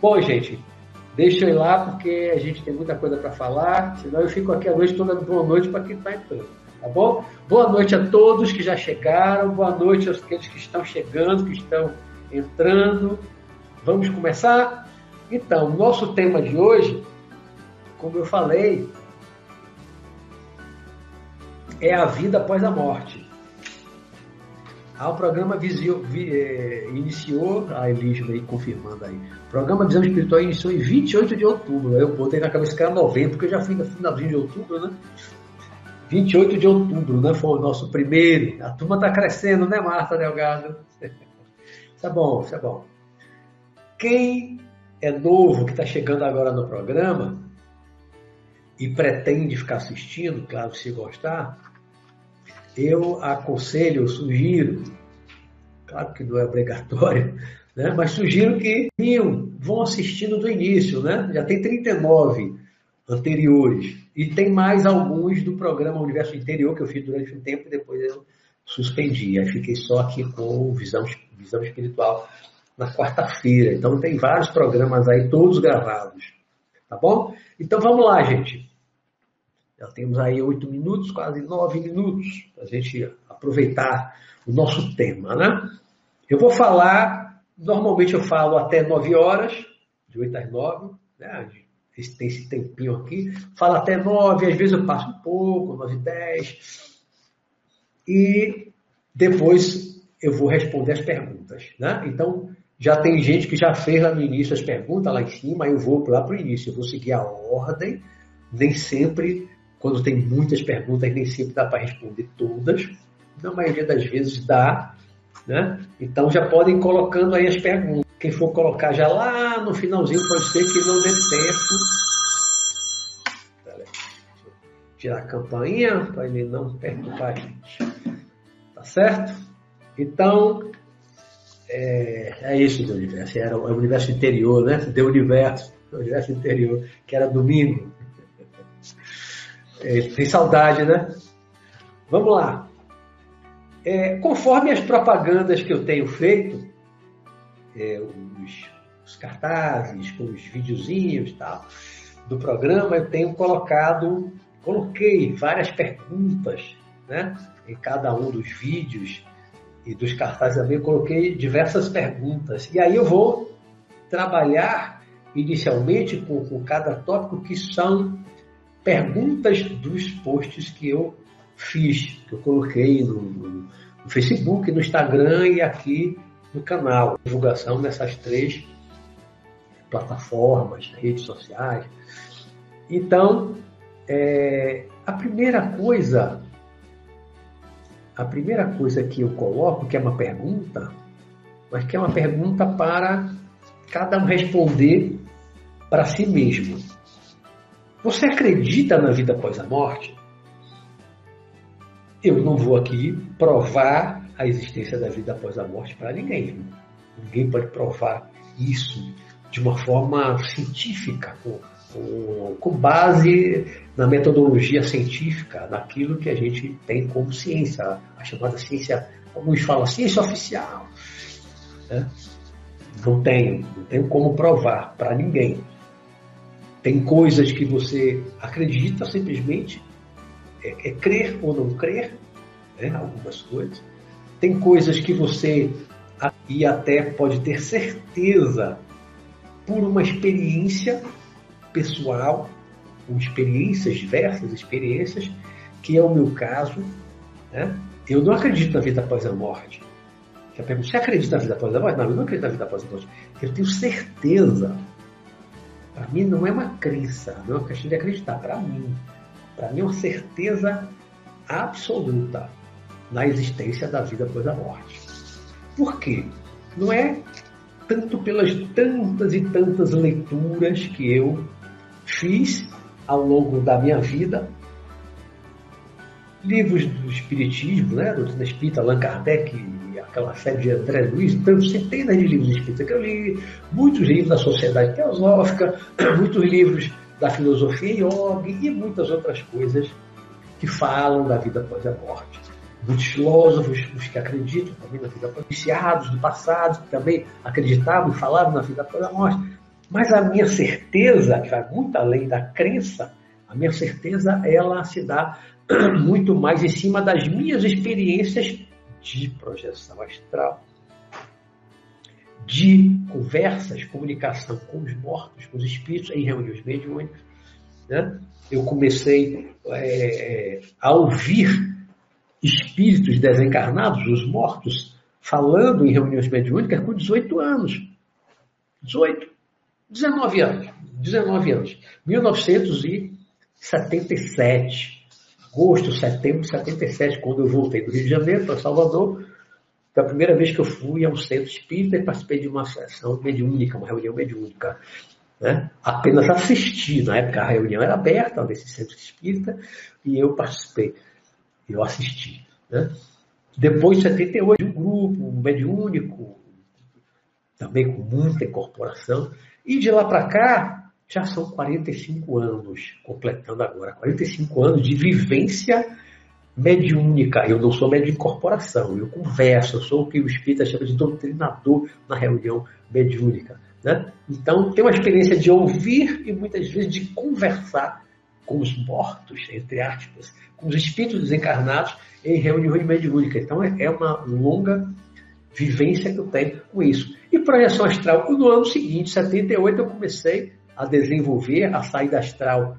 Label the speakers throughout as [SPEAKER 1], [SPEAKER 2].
[SPEAKER 1] Bom, gente, deixa eu ir lá porque a gente tem muita coisa para falar, senão eu fico aqui a noite toda boa noite para quem está entrando. Tá bom? Boa noite a todos que já chegaram, boa noite aos que estão chegando, que estão entrando. Vamos começar? Então, nosso tema de hoje, como eu falei, é a vida após a morte. Ah, o programa visio, vi, é, iniciou, a Elísio aí confirmando aí, o programa Visão Espiritual iniciou em 28 de outubro. Aí eu botei na cabeça que era novembro, porque eu já fui no finalzinho de outubro, né? 28 de outubro, né? Foi o nosso primeiro. A turma está crescendo, né, Marta Delgado? É bom, é bom. Quem é novo, que está chegando agora no programa, e pretende ficar assistindo, claro, se gostar, eu aconselho, sugiro, claro que não é obrigatório, né? mas sugiro que vão assistindo do início, né? Já tem 39 anteriores. E tem mais alguns do programa Universo Interior que eu fiz durante um tempo e depois eu suspendi. Aí fiquei só aqui com visão, visão espiritual na quarta-feira. Então tem vários programas aí, todos gravados. Tá bom? Então vamos lá, gente. Já temos aí oito minutos, quase nove minutos, para a gente aproveitar o nosso tema, né? Eu vou falar, normalmente eu falo até nove horas, de oito às nove, né? Tem esse tempinho aqui. Falo até nove, às vezes eu passo um pouco, nove e dez. E depois eu vou responder as perguntas, né? Então, já tem gente que já fez lá no início as perguntas lá em cima, eu vou lá para o início. Eu vou seguir a ordem, nem sempre quando tem muitas perguntas, nem sempre dá para responder todas. Na maioria das vezes dá. Né? Então já podem ir colocando aí as perguntas. Quem for colocar já lá no finalzinho, pode ser que não dê tempo. Tirar a campainha para ele não perturbar a gente. Tá certo? Então, é, é isso do universo. Era o universo interior, né? Deu universo, o universo interior, que era domingo. É, tem saudade, né? Vamos lá. É, conforme as propagandas que eu tenho feito, é, os, os, cartazes, com os videozinhos tal, do programa, eu tenho colocado, coloquei várias perguntas, né? Em cada um dos vídeos e dos cartazes também, eu coloquei diversas perguntas. E aí eu vou trabalhar inicialmente com, com cada tópico que são perguntas dos posts que eu fiz, que eu coloquei no, no, Facebook, no Instagram e aqui no canal. Divulgação nessas três plataformas, redes sociais. Então, é, a primeira coisa, a primeira coisa que eu coloco, que é uma pergunta, mas que é uma pergunta para cada um responder para si mesmo. Você acredita na vida após a morte? Eu não vou aqui provar a existência da vida após a morte para ninguém. Ninguém pode provar isso de uma forma científica, com, com, com, base na metodologia científica, naquilo que a gente tem como ciência, a chamada ciência, eles falam, ciência oficial. Né? Não tenho, não tenho como provar para ninguém. Tem coisas que você acredita simplesmente, é, é crer ou não crer, né? algumas coisas. Tem coisas que você e até pode ter certeza por uma experiência pessoal, com experiências diversas, experiências, que é o meu caso. Né? Eu não acredito na vida após a morte. Você acredita na vida após a morte? Não, eu não acredito na vida após a morte. Eu tenho certeza para mim não é uma crença, não é uma questão de acreditar. Para mim, para mim é uma certeza absoluta na existência da vida após a morte. Por quê? Não é tanto pelas tantas e tantas leituras que eu fiz ao longo da minha vida, livros do Espiritismo, né, do Espírita Allan Kardec aquela série de André Luiz, então centenas de livros espíritas que eu li, muitos livros da Sociedade Teosófica, muitos livros da filosofia yoga e muitas outras coisas que falam da vida após a morte. Muitos filósofos, os que acreditam também na vida após iniciados do passado, que também acreditavam e falavam na vida após a morte. Mas a minha certeza, que vai muito além da crença, a minha certeza ela se dá muito mais em cima das minhas experiências de projeção astral, de conversas, comunicação com os mortos, com os espíritos em reuniões mediúnicas. Né? Eu comecei é, a ouvir espíritos desencarnados, os mortos, falando em reuniões mediúnicas com 18 anos. 18, 19 anos. 19 anos. 1977. Agosto, setembro de 77, quando eu voltei do Rio de Janeiro para Salvador, foi a primeira vez que eu fui a um centro espírita e participei de uma sessão mediúnica, uma reunião mediúnica. Né? Apenas assisti, na época a reunião era aberta nesse centro espírita e eu participei, eu assisti. Né? Depois, em 78, um grupo um mediúnico, também com muita incorporação, e de lá para cá, já são 45 anos, completando agora, 45 anos de vivência mediúnica. Eu não sou médium de incorporação, eu converso, eu sou o que o espírita chama de doutrinador na reunião mediúnica. Né? Então, tem uma experiência de ouvir e muitas vezes de conversar com os mortos, entre aspas, com os espíritos desencarnados em reuniões mediúnicas. Então, é uma longa vivência que eu tenho com isso. E projeção astral, no ano seguinte, 78, eu comecei a desenvolver a saída astral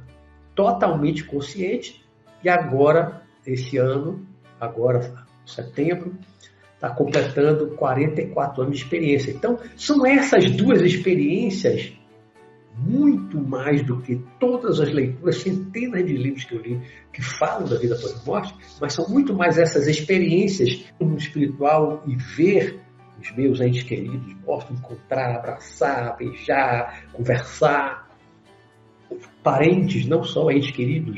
[SPEAKER 1] totalmente consciente e agora, esse ano, agora, setembro, está completando 44 anos de experiência. Então, são essas duas experiências muito mais do que todas as leituras, centenas de livros que eu li que falam da vida após a morte, mas são muito mais essas experiências no espiritual e ver os meus entes queridos mortos, encontrar, abraçar, beijar, conversar. Parentes, não só entes queridos,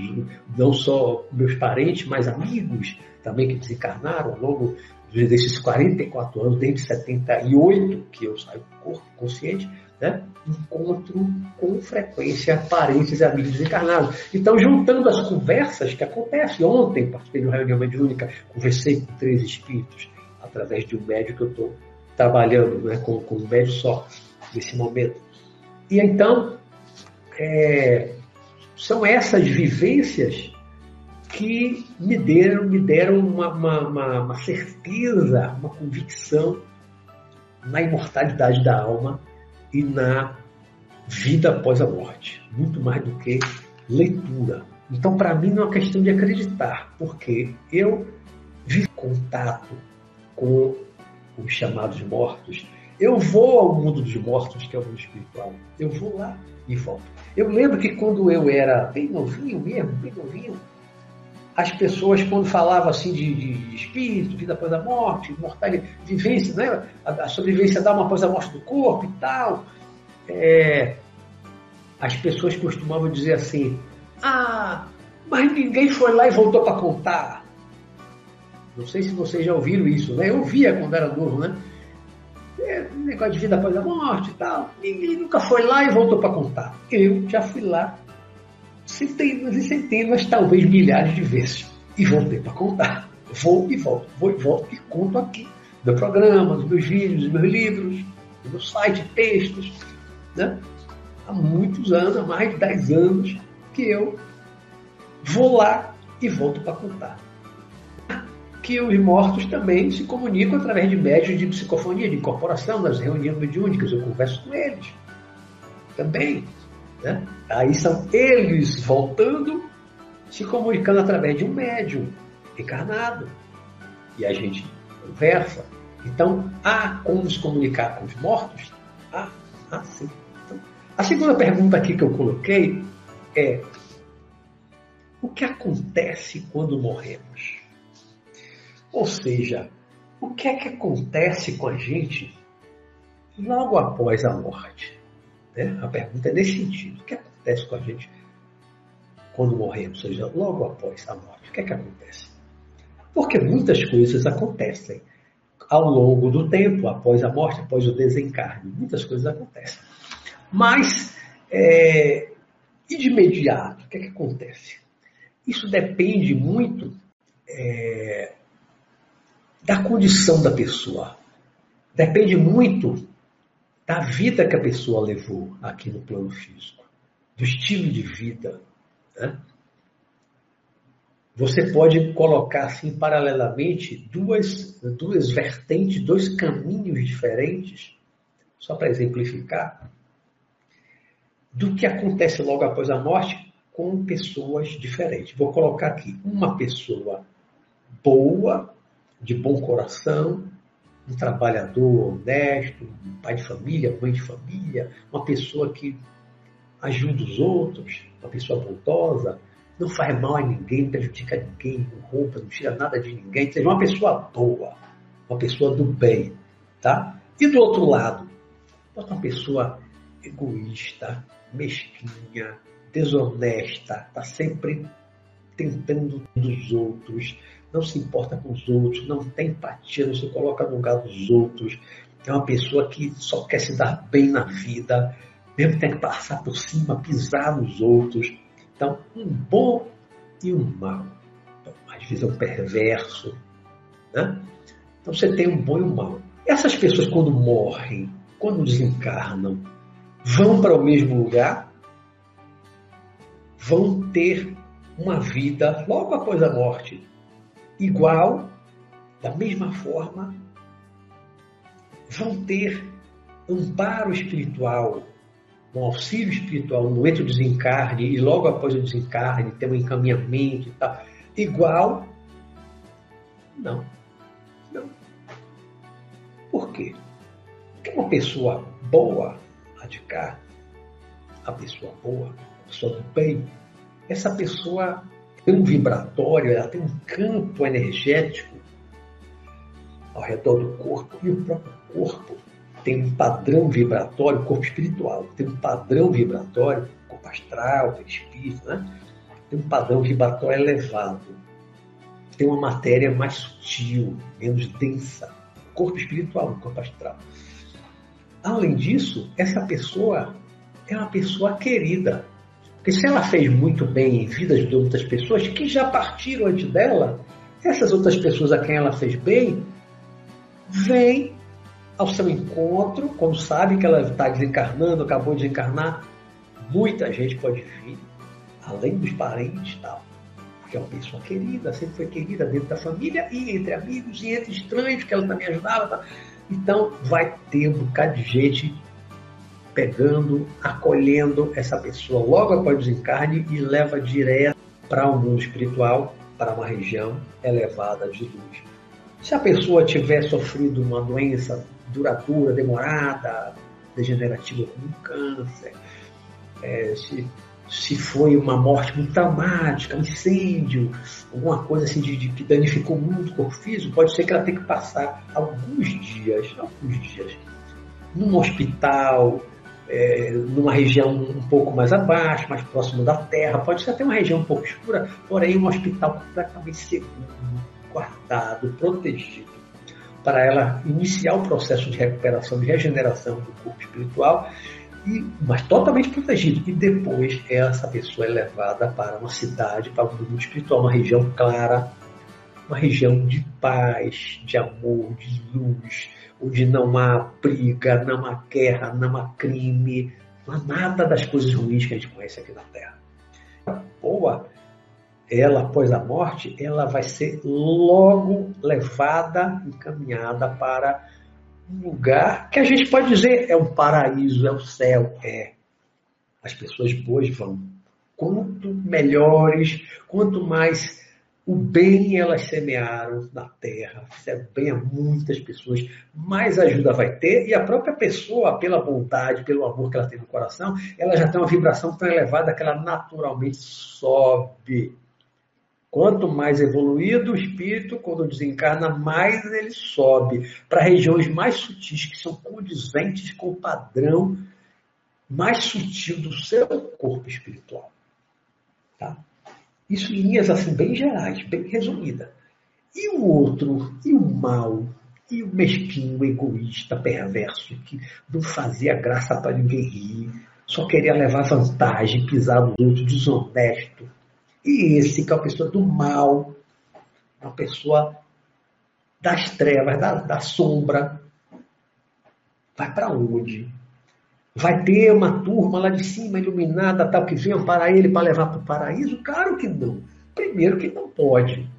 [SPEAKER 1] não só meus parentes, mas amigos também que desencarnaram ao longo desses 44 anos, desde 78 que eu saio do corpo consciente, né? encontro com frequência parentes e amigos desencarnados. Então, juntando as conversas que acontecem, ontem participei de uma reunião mediúnica, conversei com três espíritos, através de um médico que eu estou trabalhando né, com, com um médico só nesse momento. E então, é, são essas vivências que me deram, me deram uma, uma, uma, uma certeza, uma convicção na imortalidade da alma e na vida após a morte, muito mais do que leitura. Então, para mim, não é uma questão de acreditar, porque eu vi contato com os chamados mortos. Eu vou ao mundo dos mortos, que é o mundo espiritual. Eu vou lá e volto. Eu lembro que quando eu era bem novinho mesmo, bem novinho, as pessoas, quando falavam assim de, de espírito, vida após a morte, mortalidade, vivência, né? a, a sobrevivência da alma após a morte do corpo e tal, é, as pessoas costumavam dizer assim: Ah, mas ninguém foi lá e voltou para contar. Não sei se vocês já ouviram isso, né? Eu ouvia quando era novo, né? É, negócio de vida após a morte e tal. Ninguém nunca foi lá e voltou para contar. Eu já fui lá centenas e centenas, talvez milhares de vezes. E voltei para contar. Vou e volto, vou e volto e conto aqui. No programa, nos meus vídeos, nos meus livros, no meu site, textos. Né? Há muitos anos, há mais de 10 anos, que eu vou lá e volto para contar. Que os mortos também se comunicam através de médios de psicofonia, de incorporação, nas reuniões mediúnicas, eu converso com eles. Também. Né? Aí são eles voltando, se comunicando através de um médium encarnado. E a gente conversa. Então, há como se comunicar com os mortos? Há, há sim. Então, a segunda pergunta aqui que eu coloquei é: o que acontece quando morremos? Ou seja, o que é que acontece com a gente logo após a morte? Né? A pergunta é nesse sentido. O que acontece com a gente quando morremos, ou seja, logo após a morte? O que é que acontece? Porque muitas coisas acontecem ao longo do tempo, após a morte, após o desencarne. Muitas coisas acontecem. Mas, é, e de imediato, o que é que acontece? Isso depende muito é, da condição da pessoa. Depende muito da vida que a pessoa levou aqui no plano físico, do estilo de vida. Né? Você pode colocar assim paralelamente duas, duas vertentes, dois caminhos diferentes, só para exemplificar, do que acontece logo após a morte com pessoas diferentes. Vou colocar aqui uma pessoa boa, de bom coração, um trabalhador honesto, um pai de família, mãe de família, uma pessoa que ajuda os outros, uma pessoa bondosa, não faz mal a ninguém, não prejudica ninguém, não rouba, não tira nada de ninguém, seja uma pessoa boa, uma pessoa do bem, tá? E do outro lado, uma pessoa egoísta, mesquinha, desonesta, está sempre tentando dos outros, não se importa com os outros, não tem empatia, não se coloca no lugar dos outros. É uma pessoa que só quer se dar bem na vida, mesmo tem que passar por cima, pisar nos outros. Então, um bom e um mal. Então, às vezes é um perverso. Né? Então você tem um bom e um mal. Essas pessoas, quando morrem, quando desencarnam, vão para o mesmo lugar, vão ter uma vida logo após a morte igual, da mesma forma, vão ter amparo espiritual, um auxílio espiritual no momento do desencarne e logo após o desencarne ter um encaminhamento e tal, igual? Não. Não. Por quê? Porque uma pessoa boa, a de a pessoa boa, a pessoa do bem, essa pessoa tem um vibratório, ela tem um campo energético ao redor do corpo e o próprio corpo tem um padrão vibratório, corpo espiritual, tem um padrão vibratório, corpo astral, espírito, né? tem um padrão vibratório elevado, tem uma matéria mais sutil, menos densa, corpo espiritual, corpo astral. Além disso, essa pessoa é uma pessoa querida, porque se ela fez muito bem em vidas de outras pessoas que já partiram antes dela, essas outras pessoas a quem ela fez bem, vêm ao seu encontro, quando sabe que ela está desencarnando, acabou de encarnar, muita gente pode vir, além dos parentes e tal. Porque é uma pessoa querida, sempre foi querida dentro da família e entre amigos e entre estranhos, que ela também ajudava. Tá? Então vai ter um bocado de gente pegando, acolhendo essa pessoa logo após o desencarne e leva direto para o um mundo espiritual, para uma região elevada de luz. Se a pessoa tiver sofrido uma doença duradoura, demorada, degenerativa como um câncer, é, se, se foi uma morte muito traumática, um incêndio, alguma coisa assim de, de, que danificou muito o corpo físico, pode ser que ela tenha que passar alguns dias, alguns dias, num hospital, é, numa região um pouco mais abaixo, mais próximo da terra, pode ser até uma região um pouco escura, porém um hospital completamente seguro, guardado, protegido, para ela iniciar o processo de recuperação, de regeneração do corpo espiritual, e, mas totalmente protegido. E depois essa pessoa é levada para uma cidade, para o mundo espiritual, uma região clara, uma região de paz, de amor, de luz, onde não há briga, não há guerra, não há crime, não há nada das coisas ruins que a gente conhece aqui na Terra. Boa, ela após a morte, ela vai ser logo levada, encaminhada para um lugar que a gente pode dizer é um paraíso, é o céu, é. As pessoas boas vão. Quanto melhores, quanto mais o bem elas semearam na terra, fizeram bem a muitas pessoas, mais ajuda vai ter, e a própria pessoa, pela bondade, pelo amor que ela tem no coração, ela já tem uma vibração tão elevada que ela naturalmente sobe. Quanto mais evoluído o espírito, quando desencarna, mais ele sobe para regiões mais sutis, que são condizentes com o padrão mais sutil do seu corpo espiritual. Tá? Isso em linhas assim bem gerais, bem resumida. E o outro, e o mal, e o mesquinho, egoísta, perverso, que não fazia graça para ninguém rir, só queria levar vantagem, pisar no outro, desonesto. E esse que é a pessoa do mal, uma pessoa das trevas, da, da sombra, Vai para onde? Vai ter uma turma lá de cima, iluminada, tal, que venha para ele para levar para o paraíso? Claro que não. Primeiro que não pode.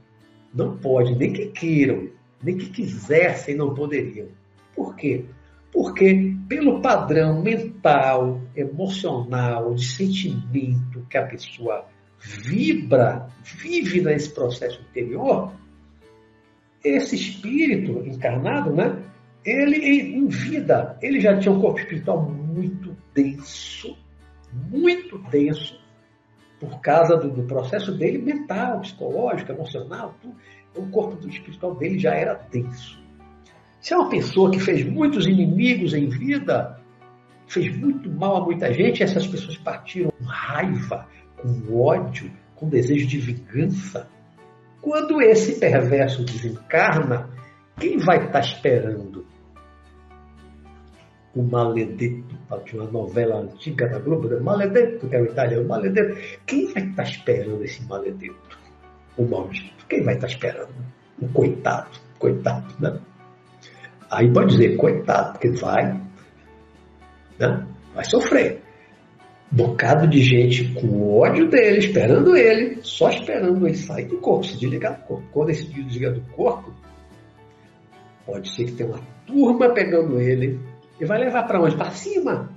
[SPEAKER 1] Não pode, nem que queiram, nem que quisessem, não poderiam. Por quê? Porque pelo padrão mental, emocional, de sentimento que a pessoa vibra, vive nesse processo interior, esse espírito encarnado, né? Ele em vida, ele já tinha um corpo espiritual muito denso, muito denso, por causa do, do processo dele mental, psicológico, emocional, tudo. o corpo espiritual dele já era denso. Se é uma pessoa que fez muitos inimigos em vida, fez muito mal a muita gente, essas pessoas partiram com raiva, com ódio, com desejo de vingança. Quando esse perverso desencarna, quem vai estar esperando? O Maledetto, de uma novela antiga da Globo, Maledetto, que é o italiano, Maledetto. Quem vai estar esperando esse Maledetto? O maldito. Quem vai estar esperando? O coitado, coitado, né? Aí pode dizer, coitado, porque vai, né? vai sofrer bocado de gente com ódio dele, esperando ele, só esperando ele sair do corpo, se desligar do corpo. Quando esse desliga do corpo, pode ser que tenha uma turma pegando ele e vai levar para onde? Para cima.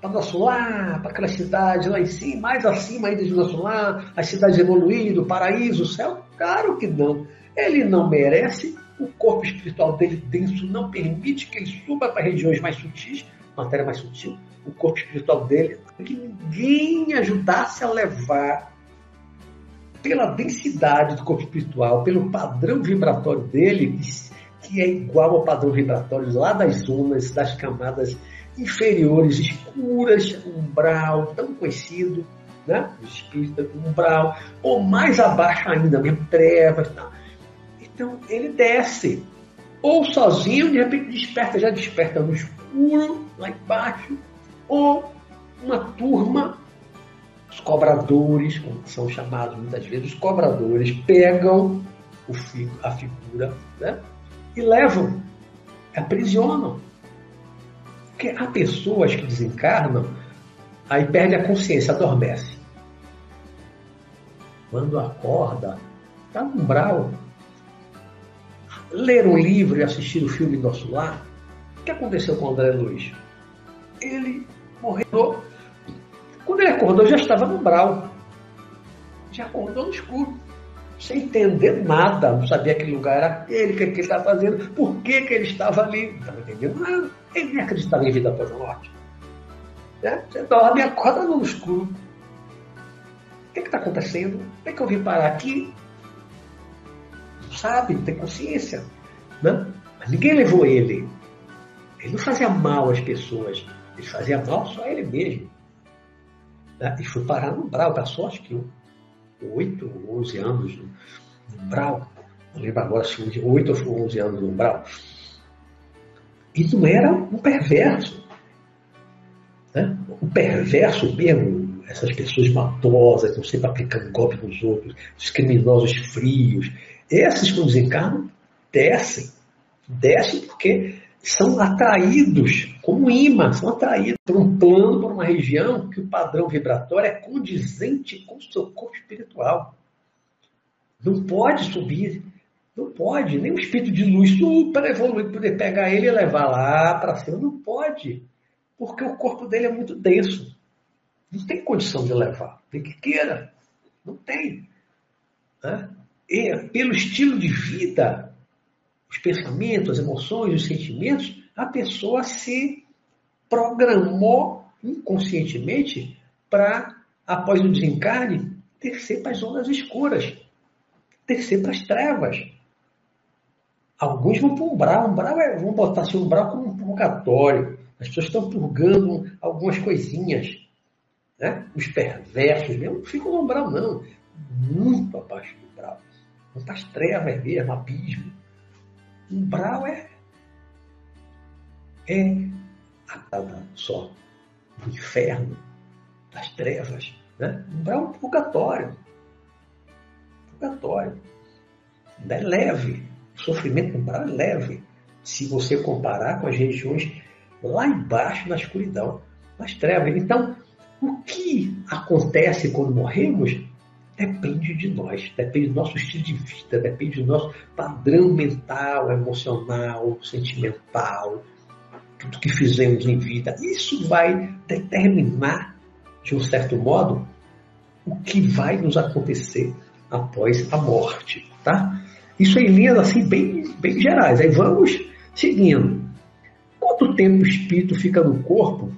[SPEAKER 1] Para nosso lar, para aquela cidade lá em cima, mais acima ainda de nosso lar, as cidades evoluídas, o paraíso, o céu? Claro que não. Ele não merece, o corpo espiritual dele denso não permite que ele suba para regiões mais sutis, matéria mais sutil o corpo espiritual dele, que ninguém ajudasse a levar pela densidade do corpo espiritual, pelo padrão vibratório dele, que é igual ao padrão vibratório lá das zonas, das camadas inferiores, escuras, umbral, tão conhecido, né? Espírita umbral, ou mais abaixo ainda, mesmo trevas. Tá? Então ele desce, ou sozinho, de repente desperta, já desperta no escuro, lá embaixo, ou uma turma, os cobradores, como são chamados muitas vezes, os cobradores pegam o, a figura né, e levam, aprisionam. Porque há pessoas que desencarnam, aí perde a consciência, adormece. Quando acorda, está no umbral. Ler um livro e assistir o filme Nosso Lar. O que aconteceu com o André Luiz? Ele morreu. Quando ele acordou, já estava no umbral. Já acordou no escuro. Sem entender nada. Não sabia que lugar era aquele, o que, que ele estava fazendo, por que, que ele estava ali. Não estava entendendo nada. Ele nem acreditava em vida após a morte. Né? Você dorme acorda no escuro. O que está acontecendo? Como é que eu vim parar aqui? Não sabe, não tem consciência. Né? Mas ninguém levou ele. Ele não fazia mal às pessoas. Ele fazia mal só a ele mesmo. Né? E foi parar no Brau, da sorte que oito ou onze anos no, Brau, não lembro agora se foi oito ou onze anos no Brau. E não era um perverso. Né? Um perverso mesmo, essas pessoas matosas, estão sempre aplicando golpe nos outros, os criminosos frios. Esses, quando desencarnam, descem. Descem porque são atraídos como imã, são atraídos por um plano, por uma região que o padrão vibratório é condizente com o seu corpo espiritual. Não pode subir, não pode, nem um espírito de luz super evoluído poder pegar ele e levar lá para cima, não pode, porque o corpo dele é muito denso. Não tem condição de levar, tem que queira, não tem. Né? E pelo estilo de vida os pensamentos, as emoções, os sentimentos, a pessoa se programou inconscientemente para, após o desencarne, descer para as zonas escuras, descer para as trevas. Alguns vão para o umbral, é, vão botar seu umbral como um purgatório. As pessoas estão purgando algumas coisinhas. Né? Os perversos mesmo não ficam no umbral, não. Muito abaixo do umbral. Vão para as trevas mesmo, abismo. Umbral é, é a cada só do inferno, das trevas. Né? Umbral é um purgatório. Purgatório. É leve. O sofrimento umbral é leve. Se você comparar com as regiões lá embaixo na escuridão, nas trevas. Então, o que acontece quando morremos depende de nós, depende do nosso estilo de vida, depende do nosso padrão mental, emocional, sentimental, tudo que fizemos em vida. Isso vai determinar, de um certo modo, o que vai nos acontecer após a morte, tá? Isso em linhas assim bem, bem gerais. Aí vamos seguindo. Quanto tempo o espírito fica no corpo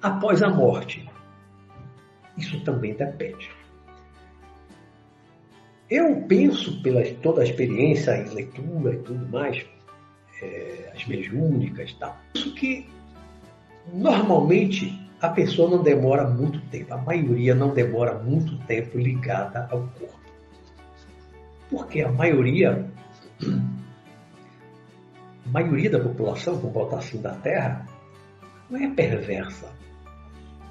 [SPEAKER 1] após a morte? Isso também depende. Eu penso, pela toda a experiência em leitura e tudo mais, é, as mediúnicas, tá? Isso que normalmente a pessoa não demora muito tempo, a maioria não demora muito tempo ligada ao corpo. Porque a maioria, a maioria da população, vamos botar assim, da Terra, não é perversa,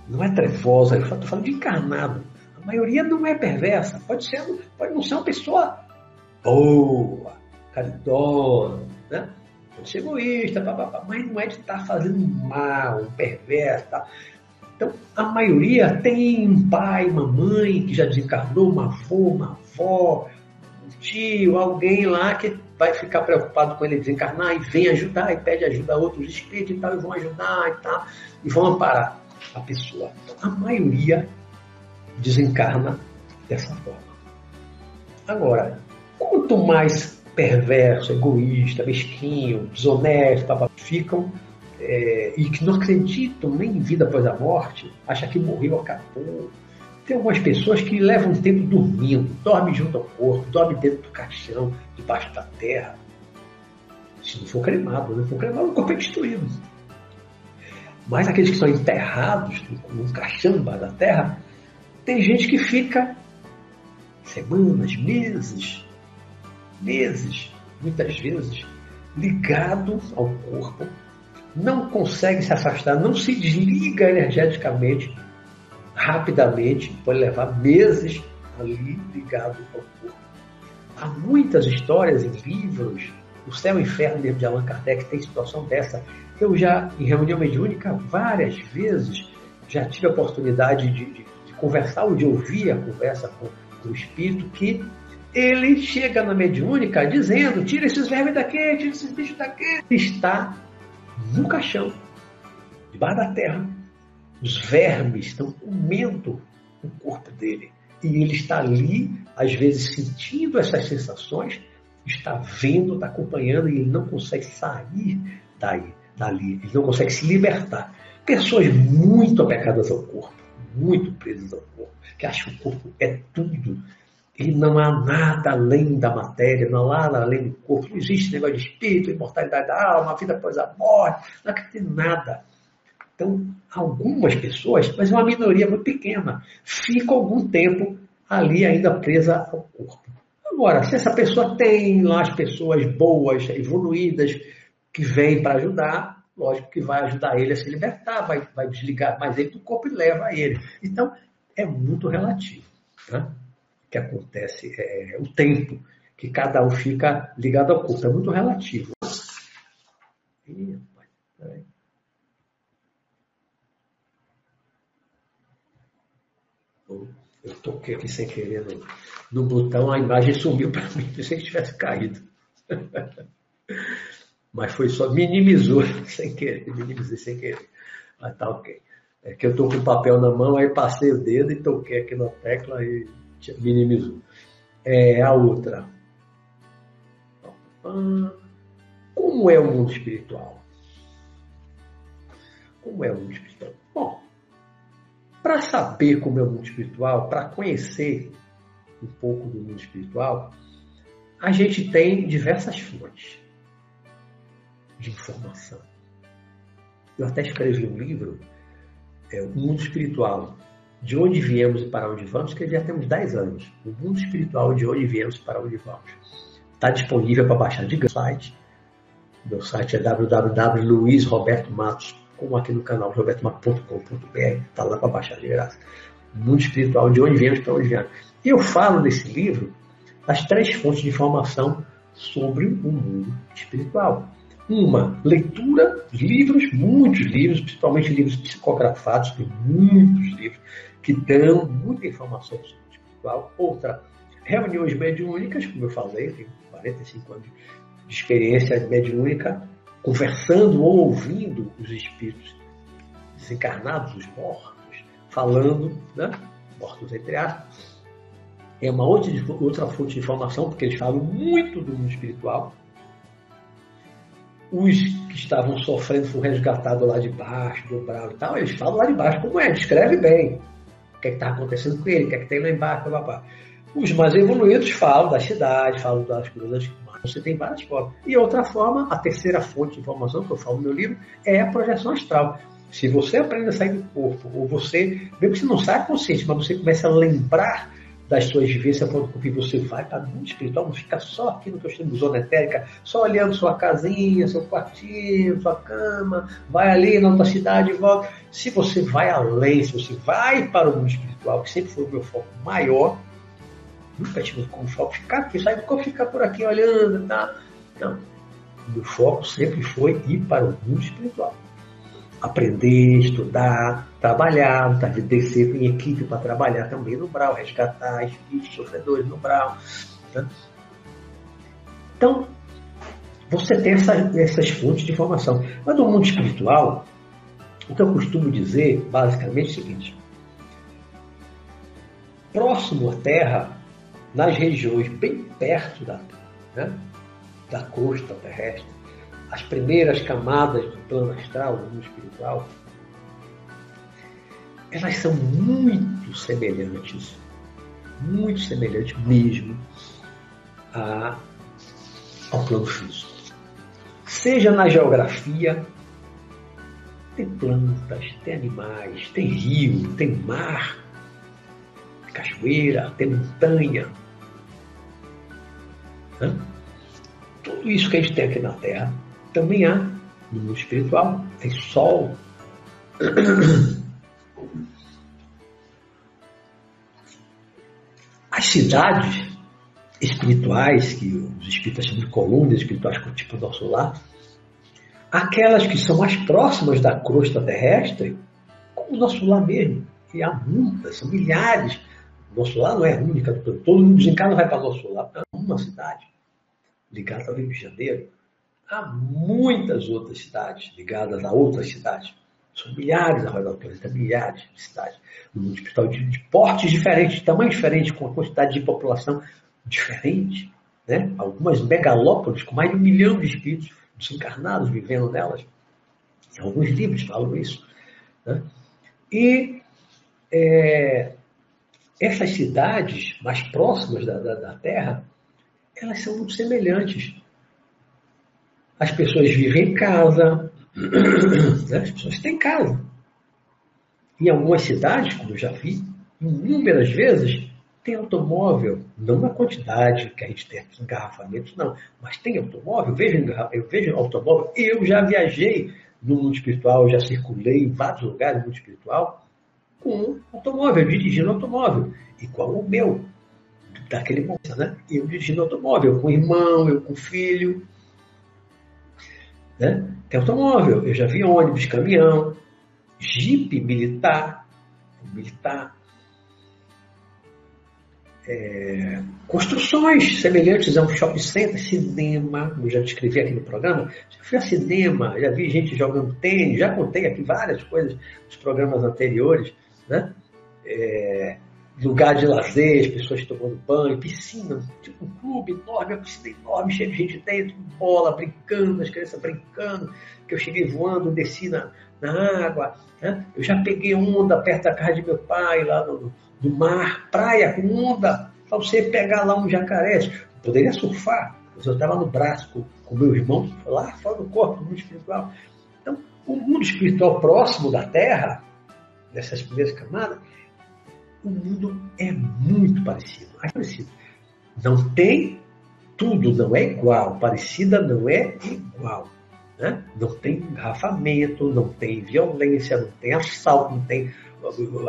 [SPEAKER 1] não é trevosa, eu estou falando de encarnado. A maioria não é perversa, pode, ser, pode não ser uma pessoa boa, caridosa, né? pode ser egoísta, mas não é de estar fazendo mal, perverso. Tá? Então, a maioria tem um pai, uma mãe que já desencarnou, uma avó, uma avó, um tio, alguém lá que vai ficar preocupado com ele desencarnar e vem ajudar e pede ajuda a outros espíritos e tal, e vão ajudar e tal, e vão amparar a pessoa. Então, a maioria desencarna dessa forma. Agora, quanto mais perverso, egoísta, mesquinho, desonesto, ficam é, e que não acreditam nem em vida após a morte, acha que morreu, acabou. Tem algumas pessoas que levam tempo dormindo, dormem junto ao corpo, dormem dentro do caixão, debaixo da terra. Se não for cremado, né? Se for cremado, o corpo é destruído. Mas aqueles que são enterrados num caixão debaixo da terra, tem gente que fica semanas, meses, meses, muitas vezes, ligado ao corpo, não consegue se afastar, não se desliga energeticamente rapidamente, pode levar meses ali ligado ao corpo. Há muitas histórias em livros, o Céu e o Inferno de Allan Kardec tem situação dessa. Eu já, em reunião mediúnica, várias vezes, já tive a oportunidade de, de, de conversar ou de ouvir a conversa com, com o espírito que ele chega na mediúnica dizendo: tira esses vermes daqui, tira esses bichos daqui. Está no caixão, debaixo da terra. Os vermes estão comendo o corpo dele. E ele está ali, às vezes, sentindo essas sensações, está vendo, está acompanhando e ele não consegue sair daí, dali. Ele não consegue se libertar. Pessoas muito apegadas ao corpo, muito presas ao corpo, que acham que o corpo é tudo. E não há nada além da matéria, não há nada além do corpo. Não existe negócio de espírito, imortalidade da alma, vida após a morte, não acredita em nada. Então, algumas pessoas, mas uma minoria muito pequena, ficam algum tempo ali ainda presa ao corpo. Agora, se essa pessoa tem lá as pessoas boas, evoluídas, que vêm para ajudar, lógico que vai ajudar ele a se libertar, vai, vai desligar mais ele do corpo e leva ele. Então, é muito relativo. Tá? que acontece, é, o tempo que cada um fica ligado ao corpo. É muito relativo. Ih, peraí. Eu toquei aqui sem querer no, no botão, a imagem sumiu para mim, pensei que tivesse caído. Mas foi só, minimizou sem querer, minimizei sem querer. Mas tá ok. É que eu tô com o papel na mão, aí passei o dedo e toquei aqui na tecla e minimizou. É, a outra. Como é o mundo espiritual? Como é o mundo espiritual? Bom, para saber como é o mundo espiritual, para conhecer um pouco do mundo espiritual, a gente tem diversas fontes de informação. Eu até escrevi um livro, é, O Mundo Espiritual, de onde viemos e para onde vamos, que já temos 10 anos. O mundo espiritual de onde viemos e para onde vamos. Está disponível para baixar de site. Meu site é www.luizrobertomatos, como aqui no canal robertomatos.com.br. Está lá para baixar de graça. Mundo espiritual de onde viemos e para onde viemos. Eu falo nesse livro as três fontes de informação sobre o mundo espiritual. Uma, leitura livros, muitos livros, principalmente livros psicografados, tem muitos livros que dão muita informação sobre o espiritual. Outra, reuniões mediúnicas, como eu falei, tenho 45 anos de experiência mediúnica, conversando ou ouvindo os espíritos desencarnados, os mortos, falando, né? mortos entre aspas. É uma outra, outra fonte de informação, porque eles falam muito do mundo espiritual. Os que estavam sofrendo foram resgatados lá de baixo, do bravo e tal, eles falam lá de baixo como é, descreve bem o que é está acontecendo com ele, o que é que tem lá embaixo, blá, Os mais evoluídos falam da cidade, falam das coisas você tem várias formas. E outra forma, a terceira fonte de informação que eu falo no meu livro, é a projeção astral. Se você aprende a sair do corpo, ou você, mesmo que você não saia consciente, mas você começa a lembrar das suas vivências ponto com que você vai para o mundo espiritual, não fica só aqui no que eu chamo de zona etérica, só olhando sua casinha, seu quartinho, sua cama, vai ali na outra cidade e volta. Se você vai além, se você vai para o mundo espiritual, que sempre foi o meu foco maior, nunca tive como foco ficar aqui, sai do ficar por aqui olhando, tá? Não. O meu foco sempre foi ir para o mundo espiritual. Aprender, estudar, trabalhar, tá? descer em equipe para trabalhar também no Brau, resgatar espíritos sofredores no Brau. Tá? Então, você tem essa, essas fontes de informação. Mas no mundo espiritual, o que eu costumo dizer, basicamente, é o seguinte: próximo à Terra, nas regiões bem perto da, né, da costa terrestre, as primeiras camadas do plano astral, do mundo espiritual, elas são muito semelhantes, muito semelhantes mesmo a, ao plano físico. Seja na geografia, tem plantas, tem animais, tem rio, tem mar, cachoeira, tem montanha. Tudo isso que a gente tem aqui na Terra também há no mundo espiritual. Tem sol. As cidades espirituais, que os espíritas chamam de colunas espirituais, tipo o nosso lar, aquelas que são mais próximas da crosta terrestre, como o nosso lar mesmo, e há muitas, são milhares nosso lar não é única, todo mundo desencarna vai para nosso lar. É uma cidade ligada ao Rio de Janeiro. Há muitas outras cidades ligadas a outras cidades. São milhares ao redor do milhares de cidades. Espiritual de, de portes diferentes, de tamanho diferente, com a quantidade de população diferente. Né? Algumas megalópolis com mais de um milhão de espíritos desencarnados vivendo nelas. Alguns livros falam isso. Né? E é, essas cidades mais próximas da, da, da Terra, elas são muito semelhantes. As pessoas vivem em casa? As pessoas têm casa. Em algumas cidades, como eu já vi, inúmeras vezes, tem automóvel, não na quantidade que a gente tem aqui, engarrafamentos, não, mas tem automóvel, eu vejo, eu vejo automóvel, eu já viajei no mundo espiritual, já circulei em vários lugares no mundo espiritual, com automóvel, dirigindo automóvel, igual o meu, daquele momento, né? Eu dirigindo automóvel, com irmão, eu com filho. Né? Tem automóvel, eu já vi ônibus, caminhão, jipe militar, militar. É, construções semelhantes a um shopping center, cinema, eu já descrevi aqui no programa. Já fui a cinema, já vi gente jogando tênis, já contei aqui várias coisas nos programas anteriores né? É, lugar de lazer, as pessoas tomando banho, piscina, tipo um clube enorme, uma piscina enorme, cheia de gente dentro, bola, brincando, as crianças brincando, que eu cheguei voando, desci na, na água, né? eu já peguei onda perto da casa de meu pai, lá no, no mar, praia com onda, para você pegar lá um jacaré, poderia surfar, mas eu estava no braço com, com meu irmão, lá fora do corpo, no mundo espiritual. Então, o mundo espiritual próximo da Terra, dessas primeiras camadas, o mundo é muito parecido. É parecido. Não tem tudo, não é igual. Parecida não é igual. Né? Não tem engarrafamento, não tem violência, não tem assalto, não tem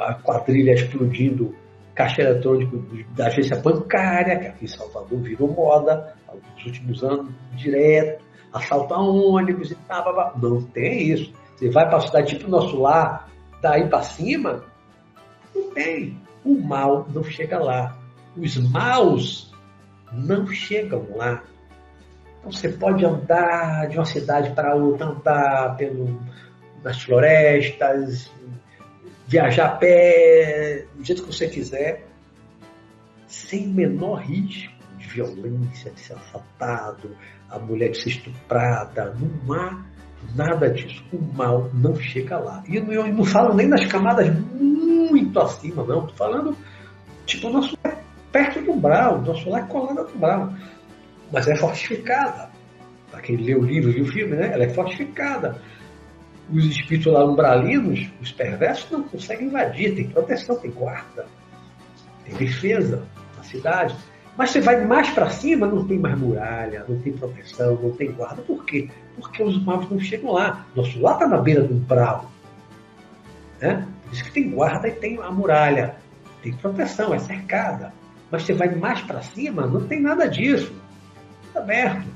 [SPEAKER 1] a quadrilha explodindo caixa eletrônico da agência bancária, que aqui em Salvador virou moda nos últimos anos, direto, assaltar ônibus e tal. Não tem isso. Você vai para a cidade tipo nosso lar, daí para cima, não tem. O mal não chega lá. Os maus não chegam lá. Então você pode andar de uma cidade para outra, andar pelo, nas florestas, viajar a pé, do jeito que você quiser, sem o menor risco de violência, de ser assaltado, a mulher de ser estuprada. Não há nada disso. O mal não chega lá. E eu não, falo nem nas camadas muito acima, não. Estou falando, tipo, o nosso é perto do umbral, nosso lá é colada do umbral. Mas é fortificada. Para quem lê o livro e o filme, né? Ela é fortificada os espíritos lá umbralinos, os perversos, não conseguem invadir, tem proteção, tem guarda, tem defesa na cidade. Mas você vai mais para cima, não tem mais muralha, não tem proteção, não tem guarda. Por quê? Porque os maus não chegam lá. Nosso lá está na beira do umbral. Né? Por isso que tem guarda e tem a muralha. Tem proteção, é cercada. Mas você vai mais para cima, não tem nada disso. Está aberto.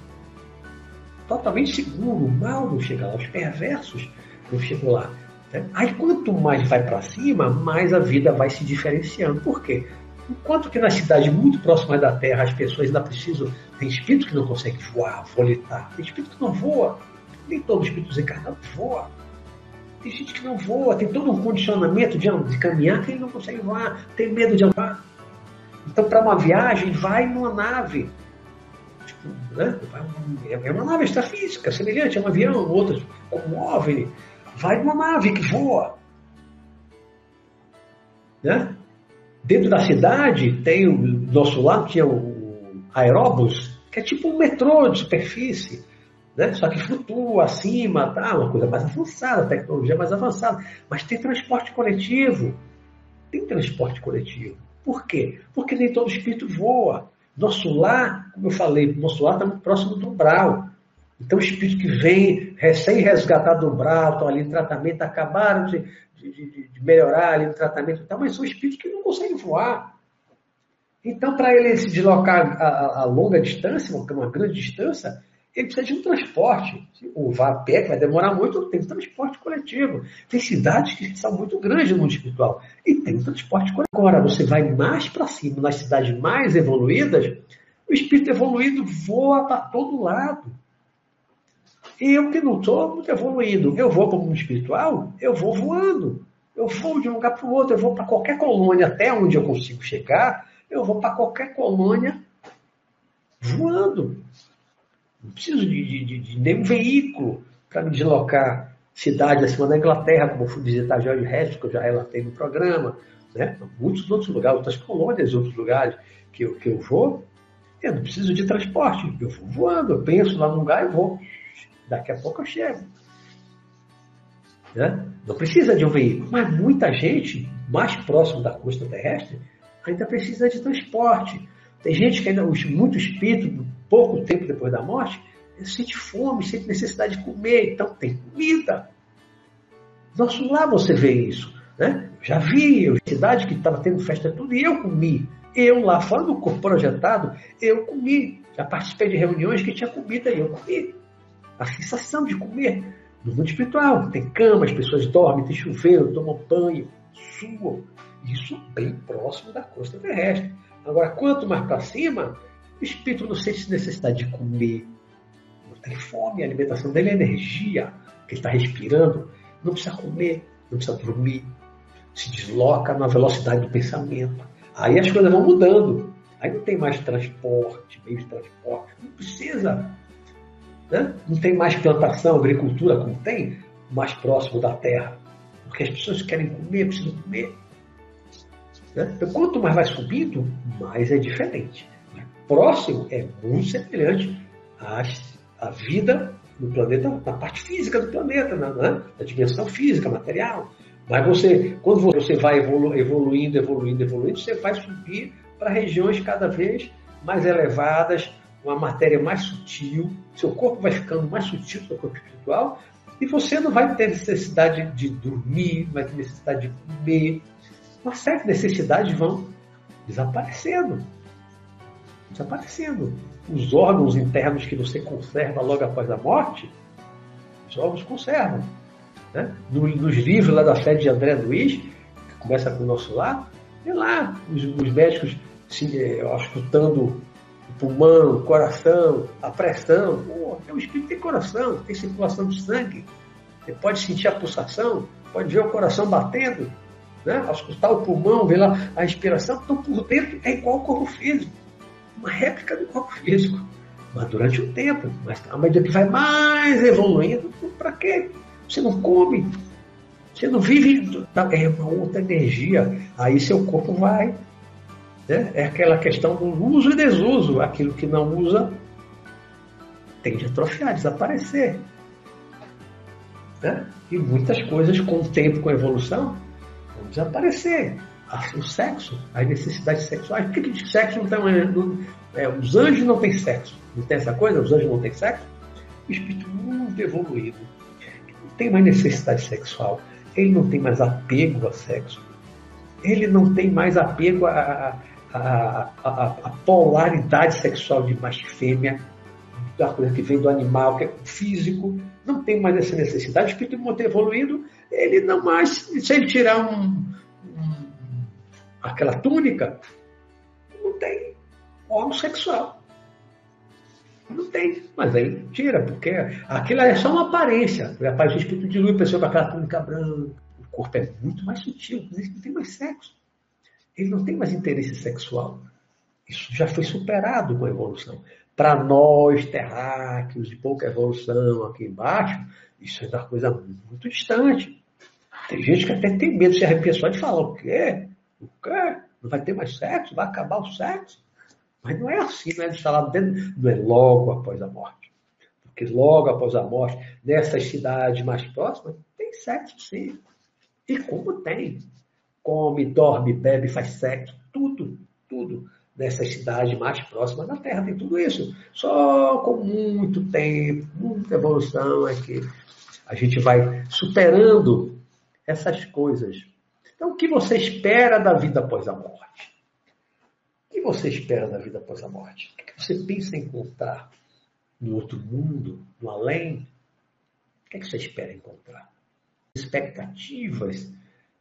[SPEAKER 1] Totalmente seguro. O mal não chega lá. Os perversos não chegam lá. Né? Aí quanto mais vai para cima, mais a vida vai se diferenciando. Por quê? Enquanto que nas cidades muito próximas da Terra as pessoas ainda precisam. Tem espírito que não consegue voar, volitar. Tem espírito que não voa. Nem todo espírito desencarnado voa. Tem gente que não voa, tem todo um condicionamento de, de caminhar que ele não consegue voar, tem medo de andar. Então, para uma viagem, vai numa nave. Tipo, né? É uma nave extrafísica, semelhante a um avião, outras como um OVNI. Vai numa nave que voa. Né? Dentro da cidade tem o nosso lado tinha o aeróbus, que é tipo um metrô de superfície, né? Só que flutua acima, tá? Uma coisa mais avançada, tecnologia mais avançada. Mas tem transporte coletivo. Tem transporte coletivo. Por quê? Porque nem todo espírito voa. Nosso lar, como eu falei, nosso lar está muito próximo do umbral. Então, o espírito que vem recém-resgatado do umbral, estão ali em tratamento, acabaram de, de, de, melhorar ali no tratamento e tal, mas são espíritos que não conseguem voar. Então, para ele se deslocar a, a, a, longa distância, uma grande distância, ele precisa de um transporte. Pé, que vai demorar muito, tem transporte coletivo. Tem cidades que são muito grandes no mundo espiritual. E tem transporte coletivo. Agora, você vai mais para cima, nas cidades mais evoluídas, o espírito evoluído voa para todo lado. E eu que não estou muito evoluído, eu vou para o mundo espiritual, eu vou voando. Eu vou de um lugar para o outro, eu vou para qualquer colônia, até onde eu consigo chegar, eu vou para qualquer colônia voando. Não preciso de, de, de, de nenhum veículo para me deslocar cidade acima da Inglaterra, como eu fui visitar George Resto, que eu já relatei no programa, né? muitos outros lugares, outras colônias, outros lugares que eu, que eu vou, eu não preciso de transporte, eu vou voando, eu penso lá num lugar e vou. Daqui a pouco eu chego. Né? Não precisa de um veículo, mas muita gente mais próximo da costa terrestre ainda precisa de transporte. Tem gente que ainda, muito espírito, pouco tempo depois da morte, sente fome, sente necessidade de comer, então tem comida. Nosso lá você vê isso. Né? Já vi eu, cidade que estava tendo festa tudo e eu comi. Eu lá fora do corpo projetado, eu comi. Já participei de reuniões que tinha comida e eu comi a sensação de comer. No mundo espiritual, tem cama, as pessoas dormem, tem chuveiro, tomam banho, suam. Isso bem próximo da costa terrestre. Agora, quanto mais para cima, o espírito não sente necessidade de comer. Não tem fome, a alimentação dele é energia que ele está respirando. Não precisa comer, não precisa dormir. Se desloca na velocidade do pensamento. Aí as coisas vão mudando. Aí não tem mais transporte, meio de transporte. Não precisa né? Não tem mais plantação, agricultura como tem, mais próximo da terra. Porque as pessoas querem comer, precisam comer. Né? Então, quanto mais vai subindo, mais é diferente. Próximo é muito semelhante à, vida no planeta, na parte física do planeta, na, né? na dimensão física, material. Mas você, quando você vai evolu evoluindo, evoluindo, evoluindo, você vai subir para regiões cada vez mais elevadas, uma matéria mais sutil, seu corpo vai ficando mais sutil, seu corpo espiritual, e você não vai ter necessidade de dormir, vai ter necessidade de comer. Uma série de necessidades vão desaparecendo. Desaparecendo. Os órgãos internos que você conserva logo após a morte, os órgãos conservam. Né? Nos livros lá da sede de André Luiz, que começa com o nosso lar, tem lá os, os médicos se, é, escutando o pulmão, coração, a pressão. Pô, o espírito tem coração, tem circulação de sangue. Você pode sentir a pulsação, pode ver o coração batendo, né? escutar o pulmão, ver lá a respiração. Então, por dentro, é igual ao corpo físico. Uma réplica do corpo físico. Mas durante um tempo. Mas à medida que vai mais evoluindo, para quê? Você não come, você não vive, é uma outra energia. Aí seu corpo vai. Né? É aquela questão do uso e desuso. Aquilo que não usa tende a atrofiar, desaparecer. Né? E muitas coisas, com o tempo, com a evolução, vão desaparecer. O sexo, as necessidades sexuais. Por que, que sexo não tem. Não, é, os anjos não têm sexo. Não tem essa coisa? Os anjos não têm sexo? O espírito muito evoluído. Não tem mais necessidade sexual ele não tem mais apego a sexo, ele não tem mais apego a, a, a, a polaridade sexual de macho e fêmea, da coisa que vem do animal, que é físico, não tem mais essa necessidade. O espírito muito evoluído, ele não mais, se ele tirar um, um, aquela túnica, não tem órgão sexual. Não tem, mas aí tira, porque aquilo é só uma aparência. O espírito dilui a pessoa com aquela túnica branca. O corpo é muito mais sutil, não tem mais sexo. Ele não tem mais interesse sexual. Isso já foi superado com a evolução. Para nós, terráqueos, de pouca evolução aqui embaixo, isso é uma coisa muito distante. Tem gente que até tem medo, se arrepia só de falar o quê? O quê? Não vai ter mais sexo? Vai acabar o sexo? Mas não é assim, não é instalado dentro, não é logo após a morte. Porque logo após a morte, nessas cidades mais próximas, tem sexo sim. E como tem? Come, dorme, bebe, faz sexo, tudo, tudo. Nessas cidades mais próximas da Terra tem tudo isso. Só com muito tempo, muita evolução é que a gente vai superando essas coisas. Então, o que você espera da vida após a morte? que você espera da vida após a morte? O que você pensa em encontrar no outro mundo, no além? O que, é que você espera encontrar? Expectativas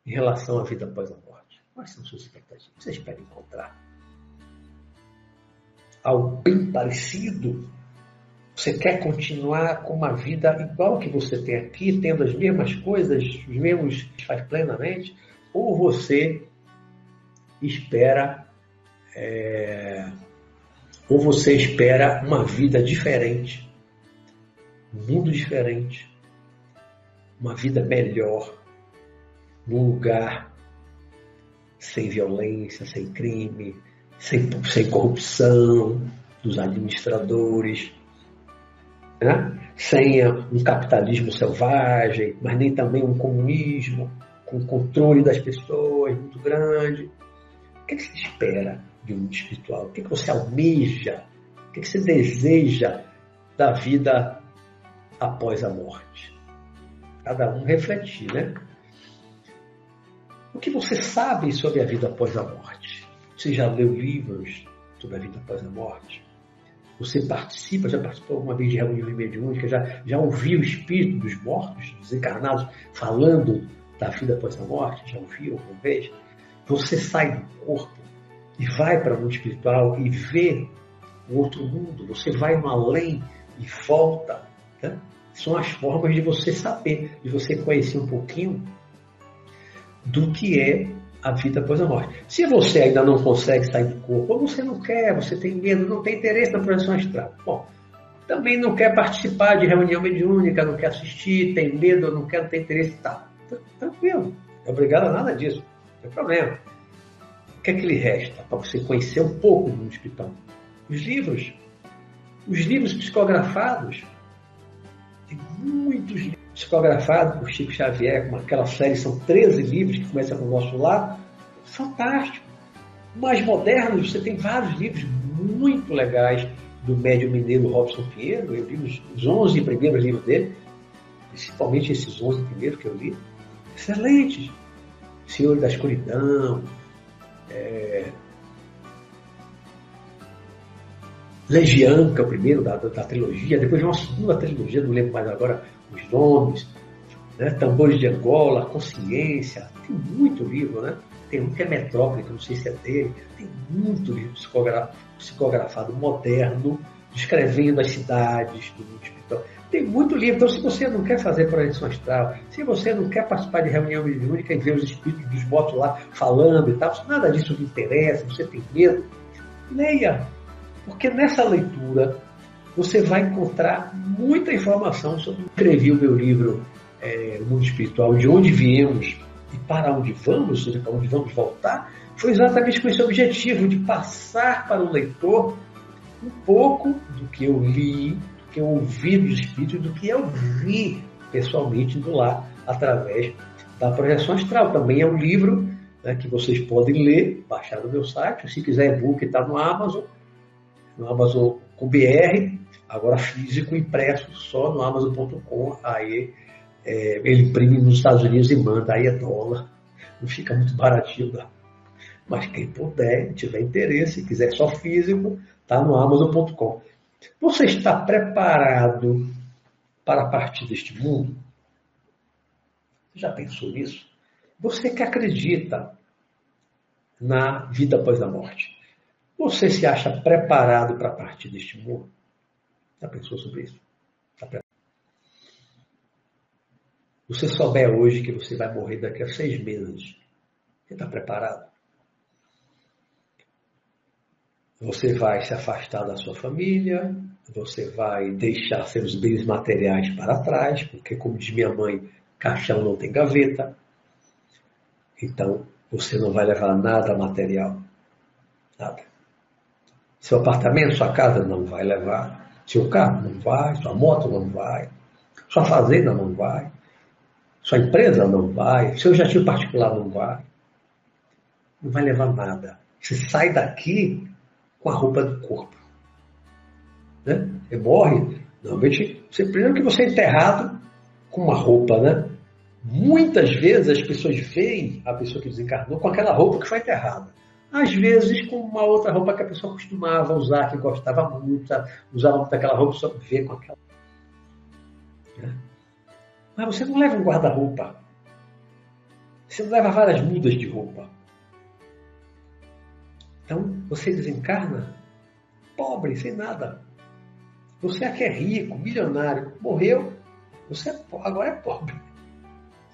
[SPEAKER 1] em relação à vida após a morte. Quais são suas expectativas? Você espera encontrar? Algo bem parecido? Você quer continuar com uma vida igual que você tem aqui, tendo as mesmas coisas, os mesmos faz plenamente? Ou você espera é, ou você espera uma vida diferente, um mundo diferente, uma vida melhor, lugar sem violência, sem crime, sem, sem corrupção dos administradores, né? sem um capitalismo selvagem, mas nem também um comunismo com controle das pessoas muito grande. O que, é que se espera de um espiritual? O que, que você almeja? O que, que você deseja da vida após a morte? Cada um refletir, né? O que você sabe sobre a vida após a morte? Você já leu livros sobre a vida após a morte? Você participa, já participou alguma vez de reunião mediúnica? Já, já ouviu o espírito dos mortos, desencarnados, falando da vida após a morte? Já ouviu alguma vez? Você sai do corpo e vai para o mundo espiritual e vê o outro mundo, você vai no além e volta. Né? São as formas de você saber, de você conhecer um pouquinho do que é a vida após a morte. Se você ainda não consegue sair do corpo, ou você não quer, você tem medo, não tem interesse na projeção astral, bom, também não quer participar de reunião mediúnica, não quer assistir, tem medo, não quer, não tem interesse, tá, tranquilo, não é obrigado a nada disso, não tem problema que é que lhe resta para você conhecer um pouco do mundo espiritual? Os livros. Os livros psicografados. Tem muitos livros psicografados por Chico Xavier, como aquela série, são 13 livros que começam com o nosso lado. Fantástico. Mais modernos, você tem vários livros muito legais do médium mineiro Robson Pinheiro. Eu li os, os 11 primeiros livros dele, principalmente esses 11 primeiros que eu li. Excelentes. Senhor da Escuridão, é, Legião, que é o primeiro da, da, da trilogia, depois uma segunda trilogia, não lembro mais agora os nomes, né? Tambores de Angola, Consciência, tem muito livro, né? Tem um que é Metrópole, que não sei se é dele, tem muito livro psicografado moderno, descrevendo as cidades do mundo espiritual. Tem muito livro. Então, se você não quer fazer projeção astral, se você não quer participar de reunião mediúnica e ver os espíritos dos votos lá falando e tal, se nada disso lhe interessa, você tem medo, leia. Porque nessa leitura você vai encontrar muita informação sobre. Escrevi o meu livro é, O Mundo Espiritual, de onde viemos e para onde vamos, seja, para onde vamos voltar, foi exatamente com esse objetivo de passar para o leitor um pouco do que eu li, do que eu ouvi dos espíritos, do que eu vi pessoalmente do lá através da projeção astral. Também é um livro né, que vocês podem ler, baixar no meu site. Se quiser e-book, está no Amazon, no Amazon com BR, agora físico, impresso só no Amazon.com. Aí é, ele imprime nos Estados Unidos e manda, aí é dólar. Não fica muito baratinho, não. Mas quem puder, tiver interesse, quiser só físico, está no Amazon.com. Você está preparado para partir deste mundo? Já pensou nisso? Você que acredita na vida após a morte, você se acha preparado para partir deste mundo? Já pensou sobre isso? Está Você souber hoje que você vai morrer daqui a seis meses, você está preparado? Você vai se afastar da sua família, você vai deixar seus bens materiais para trás, porque, como diz minha mãe, caixão não tem gaveta. Então, você não vai levar nada material. Nada. Seu apartamento, sua casa não vai levar. Seu carro não vai, sua moto não vai. Sua fazenda não vai. Sua empresa não vai. Seu jatinho particular não vai. Não vai levar nada. Você sai daqui com a roupa do corpo. Né? Você morre, normalmente, você, primeiro que você é enterrado com uma roupa, né? Muitas vezes as pessoas veem a pessoa que desencarnou com aquela roupa que foi enterrada. Às vezes com uma outra roupa que a pessoa costumava usar, que gostava muito, usava muito aquela roupa, só vê com aquela. Né? Mas você não leva um guarda-roupa. Você não leva várias mudas de roupa. Então, você desencarna pobre, sem nada. Você aqui é rico, milionário, morreu, você é, agora é pobre.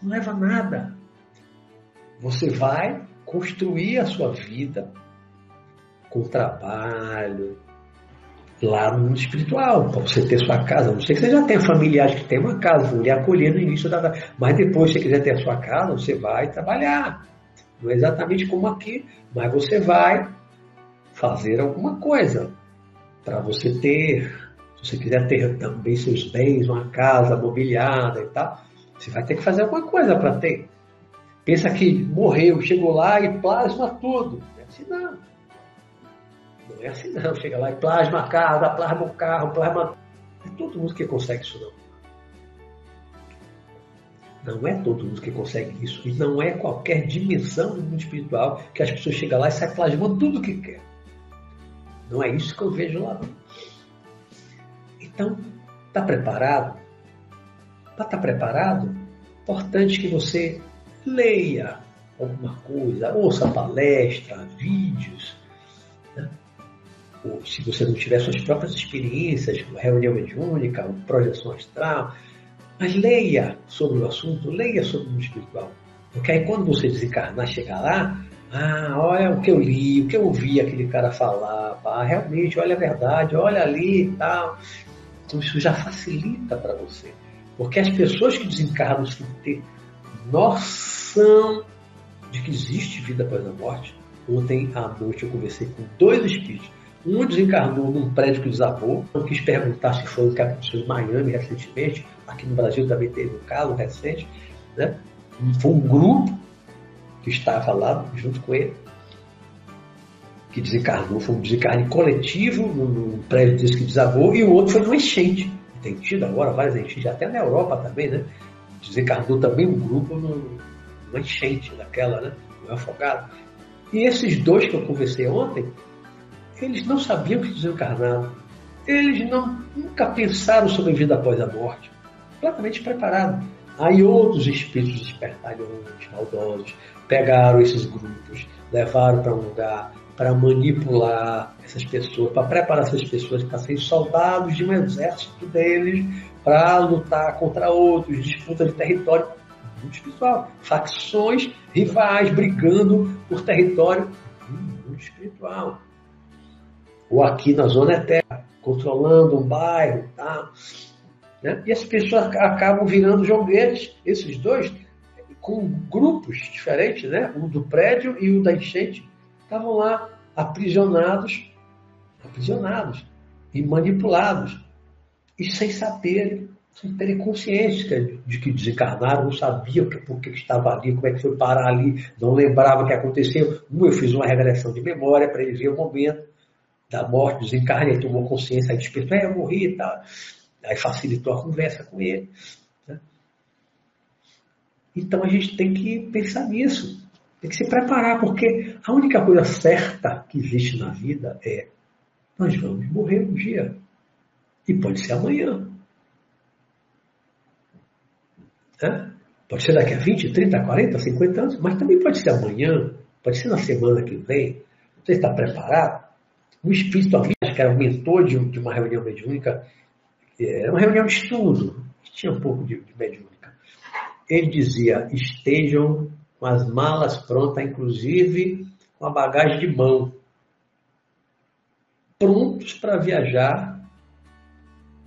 [SPEAKER 1] Não leva nada. Você vai construir a sua vida com trabalho, lá no mundo espiritual, para você ter sua casa. Não sei que você já tenha familiares que tem uma casa, vão lhe acolher no início da. Mas depois, se você quiser ter a sua casa, você vai trabalhar. Não é exatamente como aqui, mas você vai fazer alguma coisa para você ter. Se você quiser ter também seus bens, uma casa mobiliada e tal, você vai ter que fazer alguma coisa para ter. Pensa que morreu, chegou lá e plasma tudo. Não é assim não. Não é assim não. Chega lá e plasma a casa, plasma o carro, plasma. É todo mundo que consegue isso não. Não é todo mundo que consegue isso. E não é qualquer dimensão do mundo espiritual que as pessoas chegam lá e saem plasmando tudo o que quer. Não é isso que eu vejo lá. Então, está preparado? Para estar tá preparado, importante que você leia alguma coisa, ouça palestra, vídeos. Né? Ou, se você não tiver suas próprias experiências, reunião mediúnica, projeção astral, mas leia sobre o assunto, leia sobre o mundo espiritual. Porque aí quando você desencarnar, chegar lá, ah, olha o que eu li, o que eu ouvi aquele cara falar, pá, realmente, olha a verdade, olha ali e tal. Então isso já facilita para você. Porque as pessoas que desencarnam têm ter noção de que existe vida após a morte. Ontem à noite eu conversei com dois espíritos. Um desencarnou num prédio que desabou. Eu quis perguntar se foi o que aconteceu em Miami recentemente. Aqui no Brasil também teve um caso recente. Né? Foi um grupo que estava lá junto com ele, que desencarnou, foi um desencarne coletivo no, prédio desse que desabou, e o outro foi numa enchente. Tem tido agora várias enchentes, até na Europa também, né? Desencarnou também um grupo numa enchente daquela, né? No afogado. E esses dois que eu conversei ontem, eles não sabiam que desencarnavam. Eles não, nunca pensaram sobre a vida após a morte. Completamente preparados. Aí outros espíritos espertalhões, maldosos, pegaram esses grupos, levaram para um lugar para manipular essas pessoas, para preparar essas pessoas para serem soldados de um exército deles, para lutar contra outros, disputa de território. Muito espiritual. Facções rivais brigando por território. Muito espiritual. Ou aqui na Zona Eterna, controlando um bairro. Tá? Né? E as pessoas acabam virando joguetes, esses dois, com grupos diferentes, né? o do prédio e o da enchente, estavam lá aprisionados, aprisionados e manipulados, e sem saber, sem terem consciência de que desencarnaram, não sabiam por que estava ali, como é que foi parar ali, não lembrava o que aconteceu. Um, eu fiz uma regressão de memória para ele ver o momento da morte, desencarne, ele tomou consciência, aí despertou, é, eu morri e tal. Aí facilitou a conversa com ele. Né? Então a gente tem que pensar nisso. Tem que se preparar, porque a única coisa certa que existe na vida é nós vamos morrer um dia. E pode ser amanhã. Né? Pode ser daqui a 20, 30, 40, 50 anos, mas também pode ser amanhã, pode ser na semana que vem. Você está preparado? Um espírito amigo, que era um mentor de, uma reunião mediúnica, era uma reunião de estudo, tinha um pouco de, de mediúnica. Ele dizia: estejam com as malas prontas, inclusive com a bagagem de mão, prontos para viajar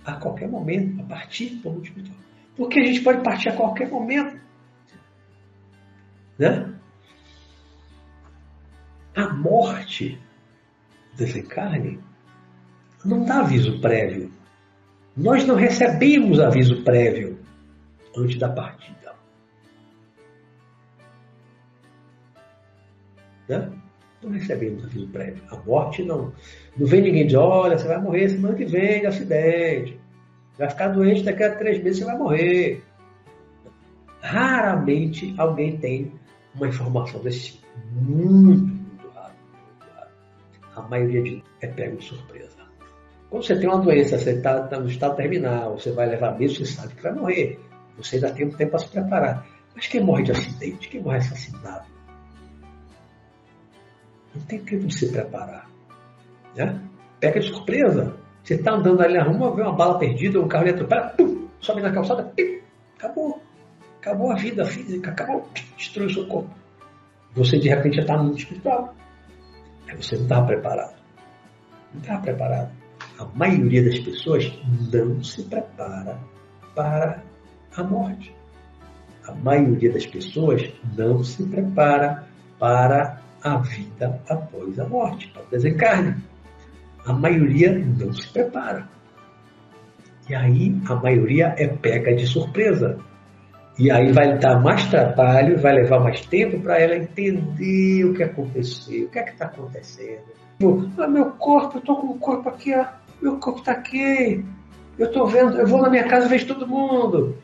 [SPEAKER 1] a qualquer momento, a partir do mundo espiritual. Porque a gente pode partir a qualquer momento. Né? A morte, desencarne, não dá aviso prévio. Nós não recebemos aviso prévio antes da partida. Né? Não recebemos aviso prévio. A morte não. Não vem ninguém dizer, olha, você vai morrer semana que vem de acidente. Vai ficar doente daqui a três meses, você vai morrer. Raramente alguém tem uma informação desse tipo. Muito, muito raro. Muito raro. A maioria de é pego de surpresa. Quando você tem uma doença, você está tá no estado terminal, você vai levar mesmo, você sabe que vai morrer. Você ainda tem um tempo para se preparar. Mas quem morre de acidente, quem morre assassinado, não tem tempo de se preparar. Né? Pega de surpresa. Você está andando ali na rua, vê uma bala perdida, um carro atropela, pum, sobe na calçada, pum, acabou. Acabou a vida física, acabou, destruiu o seu corpo. Você de repente já está no mundo espiritual. Aí você não estava preparado. Não estava preparado. A maioria das pessoas não se prepara para a morte. A maioria das pessoas não se prepara para a vida após a morte, para o desencarne. A maioria não se prepara. E aí a maioria é pega de surpresa. E aí vai dar mais trabalho, vai levar mais tempo para ela entender o que aconteceu, o que é que está acontecendo. Tipo, ah, meu corpo, eu estou com o corpo aqui, ó, meu corpo está aqui, eu estou vendo, eu vou na minha casa e vejo todo mundo.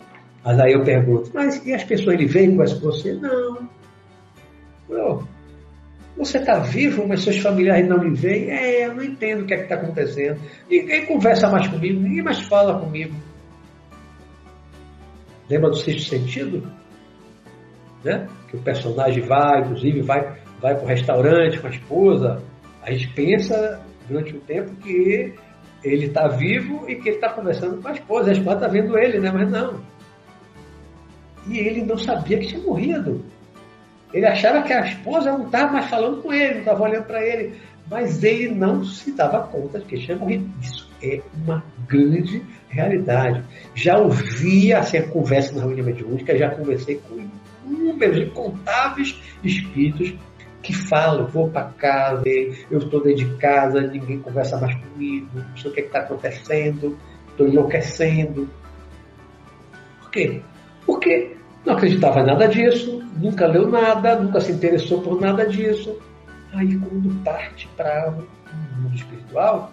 [SPEAKER 1] Mas aí eu pergunto, mas e as pessoas, ele vem com você? Não. Não. Você está vivo, mas seus familiares não me veem? É, eu não entendo o que é está acontecendo. Ninguém conversa mais comigo, ninguém mais fala comigo. Lembra do sexto sentido? Né? Que o personagem vai, inclusive, vai, vai para o restaurante com a esposa. A gente pensa durante o tempo que ele está vivo e que ele está conversando com a esposa. A esposa está vendo ele, né? Mas não. E ele não sabia que tinha morrido. Ele achava que a esposa não estava mais falando com ele, não estava olhando para ele, mas ele não se dava conta de que tinha morrido. Isso é uma grande realidade. Já ouvi assim, a conversa na reunião mediúnica, já conversei com inúmeros, incontáveis espíritos que falam, vou para casa, eu estou dentro de casa, ninguém conversa mais comigo, não sei o que é está acontecendo, estou enlouquecendo. Por quê? Porque não acreditava em nada disso, nunca leu nada, nunca se interessou por nada disso. Aí, quando parte para o mundo espiritual,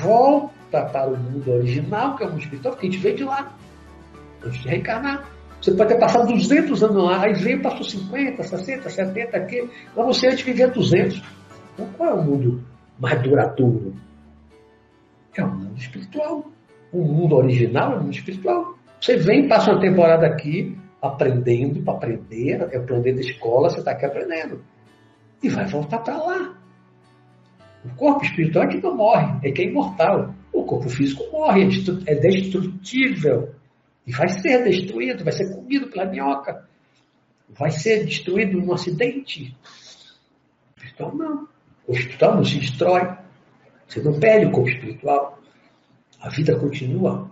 [SPEAKER 1] volta para o mundo original, que é o mundo espiritual, porque a gente veio de lá, antes de reencarnar. Você pode ter passado 200 anos lá, aí veio, passou 50, 60, 70 aqui, mas você antes vivia 200. Então, qual é o mundo mais duradouro? É o mundo espiritual. O mundo original é o mundo espiritual. Você vem, passa uma temporada aqui, aprendendo para aprender, é o planeta escola, você está aqui aprendendo. E vai voltar para lá. O corpo espiritual é que não morre, é que é imortal. O corpo físico morre, é, é destrutível. E vai ser destruído, vai ser comido pela minhoca. Vai ser destruído num acidente. O espiritual não. O espiritual não se destrói. Você não perde o corpo espiritual. A vida continua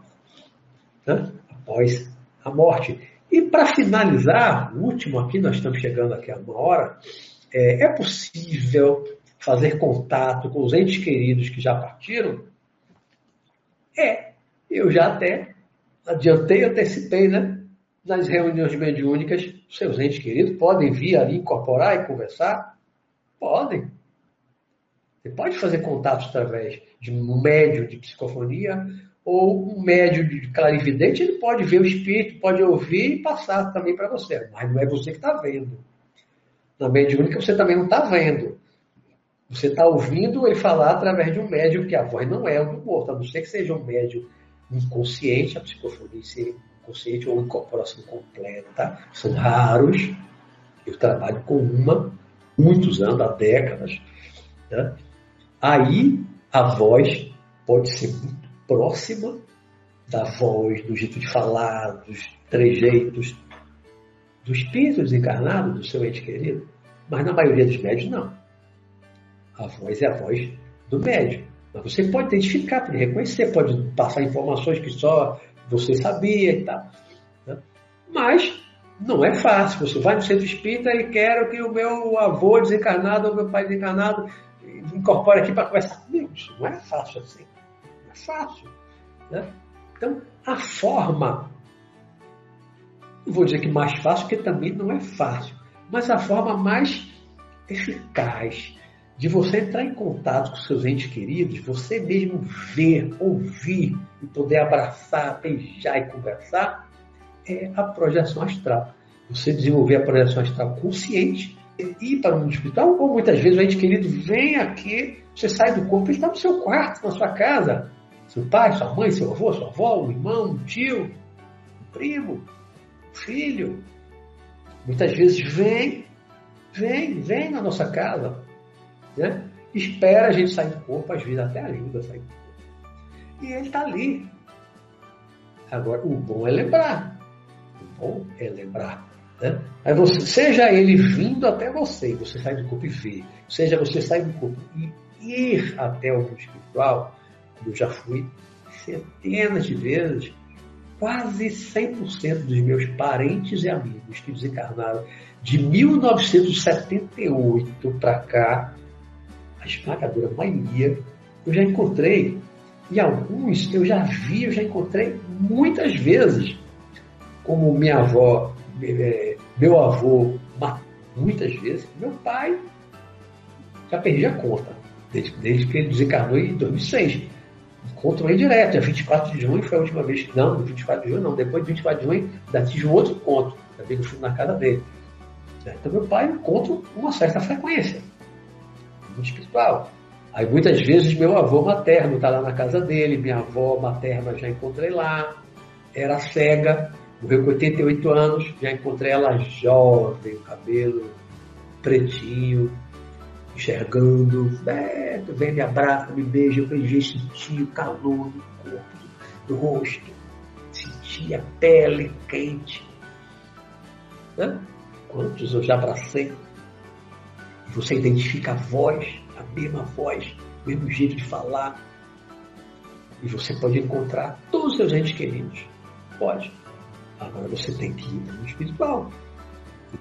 [SPEAKER 1] né? após a morte. E para finalizar, o último aqui, nós estamos chegando aqui a uma hora, é, é possível fazer contato com os entes queridos que já partiram? É. Eu já até adiantei, antecipei, né? Nas reuniões mediúnicas, seus entes queridos podem vir ali incorporar e conversar? Podem. Você pode fazer contatos através de um médium de psicofonia ou um médium de clarividente, ele pode ver o espírito, pode ouvir e passar também para você, mas não é você que está vendo. Na mediúnica você também não está vendo. Você está ouvindo ele falar através de um médium que a voz não é do morto, a não ser que seja um médium inconsciente, a psicofonia ser inconsciente ou incorporação completa. São raros. Eu trabalho com uma, muitos anos, há décadas. Né? Aí a voz pode ser muito próxima da voz, do jeito de falar, dos trejeitos do espírito desencarnado, do seu ente querido, mas na maioria dos médios não. A voz é a voz do médium. Mas você pode identificar, pode reconhecer, pode passar informações que só você sabia e tal. Né? Mas não é fácil. Você vai no centro espírita e quero que o meu avô desencarnado ou meu pai desencarnado incorpore aqui para conversar comigo. Isso não é fácil assim fácil. Né? Então, a forma, não vou dizer que mais fácil, porque também não é fácil, mas a forma mais eficaz de você entrar em contato com seus entes queridos, você mesmo ver, ouvir e poder abraçar, beijar e conversar, é a projeção astral. Você desenvolver a projeção astral consciente, ir para o mundo espiritual, ou muitas vezes o ente querido vem aqui, você sai do corpo, ele está no seu quarto, na sua casa. Seu pai, sua mãe, seu avô, sua avó, o irmão, o tio, o primo, o filho. Muitas vezes vem, vem, vem na nossa casa. Né? Espera a gente sair do corpo, às vezes até a sair do corpo. E ele está ali. Agora, o bom é lembrar. O bom é lembrar. Né? Aí você, seja ele vindo até você, você sai do corpo e vê. Seja você sair do corpo e ir até o mundo espiritual, eu já fui centenas de vezes, quase 100% dos meus parentes e amigos que desencarnaram de 1978 para cá, a esmagadora maioria, eu já encontrei. E alguns eu já vi, eu já encontrei muitas vezes. Como minha avó, é, meu avô, muitas vezes, meu pai, já perdi a conta, desde, desde que ele desencarnou em 2006 encontro ele direto. É 24 de junho foi a última vez. Não, 24 de junho não. Depois de 24 de junho, ainda tive um outro encontro. Também no fui na casa dele. Então, meu pai encontro com uma certa frequência. Muito espiritual. Aí, muitas vezes, meu avô materno está lá na casa dele. Minha avó materna já encontrei lá. Era cega. Morreu com 88 anos. Já encontrei ela jovem, o cabelo pretinho enxergando. Beto, vem, me abraça, me beija. Eu beijei, senti o calor no corpo, do rosto. Senti a pele quente. Quantos eu já abracei? Você identifica a voz, a mesma voz, o mesmo jeito de falar. E você pode encontrar todos os seus entes queridos. Pode. Agora você tem que ir no espiritual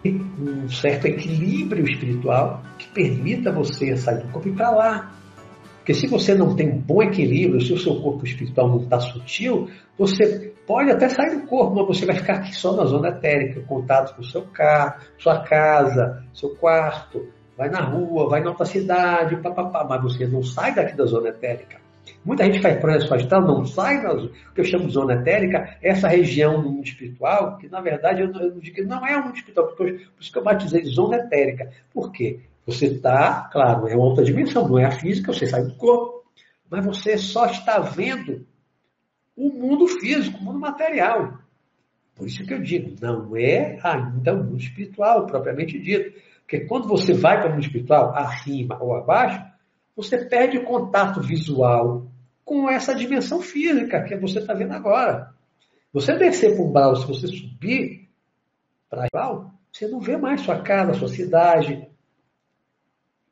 [SPEAKER 1] um certo equilíbrio espiritual que permita você sair do corpo e ir para lá. Porque se você não tem um bom equilíbrio, se o seu corpo espiritual não está sutil, você pode até sair do corpo, mas você vai ficar aqui só na zona etérica, contato com o seu carro, sua casa, seu quarto, vai na rua, vai na outra cidade, papapá, mas você não sai daqui da zona etérica. Muita gente faz projeção astral, não sai da o que eu chamo de zona etérica, essa região do mundo espiritual, que na verdade eu, eu digo que não é um mundo espiritual, por isso que eu batizei zona etérica. Por quê? Você está, claro, é uma outra dimensão, não é a física, você sai do corpo, mas você só está vendo o mundo físico, o mundo material. Por isso que eu digo, não é ainda o mundo espiritual, propriamente dito. Porque quando você vai para o mundo espiritual, acima ou abaixo, você perde o contato visual com essa dimensão física que você está vendo agora. Você descer para um umbral, se você subir para umbral, você não vê mais sua casa, sua cidade,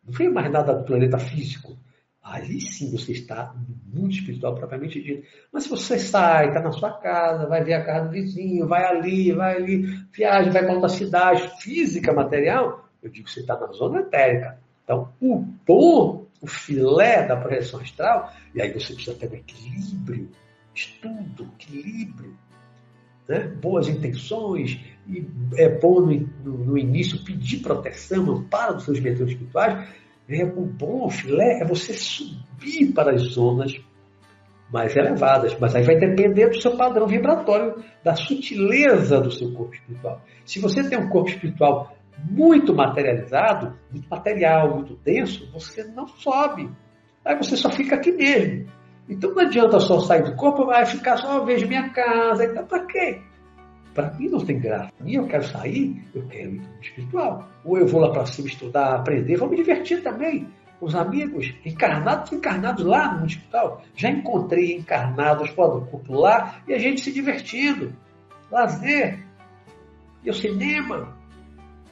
[SPEAKER 1] não vê mais nada do planeta físico. Ali sim você está no mundo espiritual propriamente dito. Mas se você sai, está na sua casa, vai ver a casa do vizinho, vai ali, vai ali, viaja, vai para outra cidade, física, material, eu digo que você está na zona etérica. Então, o bom, o filé da projeção astral, e aí você precisa ter um equilíbrio, estudo, equilíbrio, né? boas intenções, e é bom no, no, no início pedir proteção, amparo dos seus mentores espirituais. Né? O bom filé é você subir para as zonas mais elevadas, mas aí vai depender do seu padrão vibratório, da sutileza do seu corpo espiritual. Se você tem um corpo espiritual muito materializado, muito material, muito denso, você não sobe. Aí você só fica aqui mesmo. Então não adianta só sair do corpo, vai ficar só, vejo minha casa, então para quê? Para mim não tem graça. Para mim eu quero sair, eu quero ir espiritual. Ou eu vou lá para cima estudar, aprender, vou me divertir também. Os amigos, encarnados encarnados lá no hospital. Já encontrei encarnados fora do corpo lá e a gente se divertindo. Lazer. E o cinema.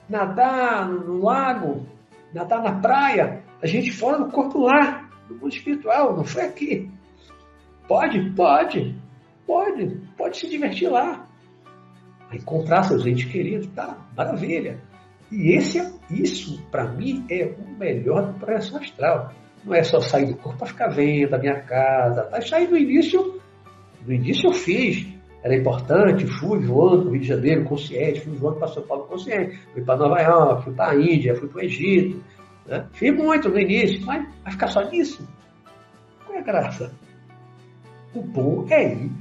[SPEAKER 1] Nadar no lago. Nadar na praia. A gente fora do corpo lá. No mundo espiritual. Não foi aqui. Pode? Pode. Pode. Pode se divertir lá. Encontrar seus entes queridos. Tá, maravilha. E esse, isso, para mim, é o melhor do astral. Não é só sair do corpo para ficar vendo a minha casa. Tá? Aí no início, no início eu fiz. Era importante, fui voando para o Rio de Janeiro consciente, fui voando para São Paulo consciente, fui para Nova York, fui para a Índia, fui para o Egito. Né? Fiz muito no início, mas vai ficar só nisso? Qual é a graça? O bom é ir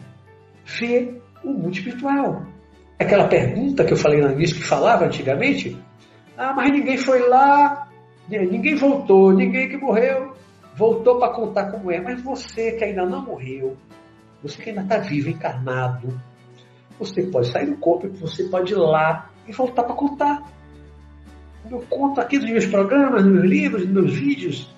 [SPEAKER 1] ver o mundo espiritual. Aquela pergunta que eu falei no início, que falava antigamente, ah, mas ninguém foi lá, ninguém voltou, ninguém que morreu voltou para contar como é. Mas você que ainda não morreu, você ainda está vivo, encarnado, você pode sair do corpo, você pode ir lá e voltar para contar. Eu conto aqui nos meus programas, nos meus livros, nos meus vídeos,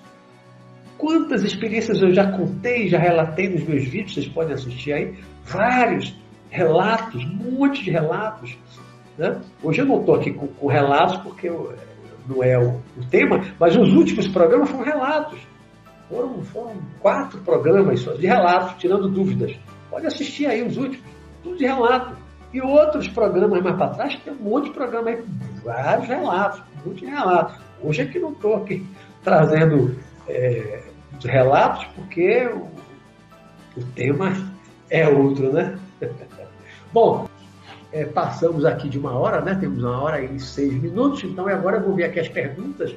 [SPEAKER 1] Quantas experiências eu já contei, já relatei nos meus vídeos, vocês podem assistir aí, vários relatos, um monte de relatos. Né? Hoje eu não estou aqui com, com, relatos porque eu, não é o, o, tema, mas os últimos programas foram relatos. Foram, foram quatro programas só de relatos, tirando dúvidas. Pode assistir aí os últimos, tudo de relato. E outros programas mais para trás, tem um monte de programa aí, vários relatos, um monte de relatos. Hoje é que não estou aqui trazendo é, relatos, porque o, o, tema é outro, né? Bom, é, passamos aqui de uma hora, né? Temos uma hora e seis minutos, então agora eu vou ver aqui as perguntas.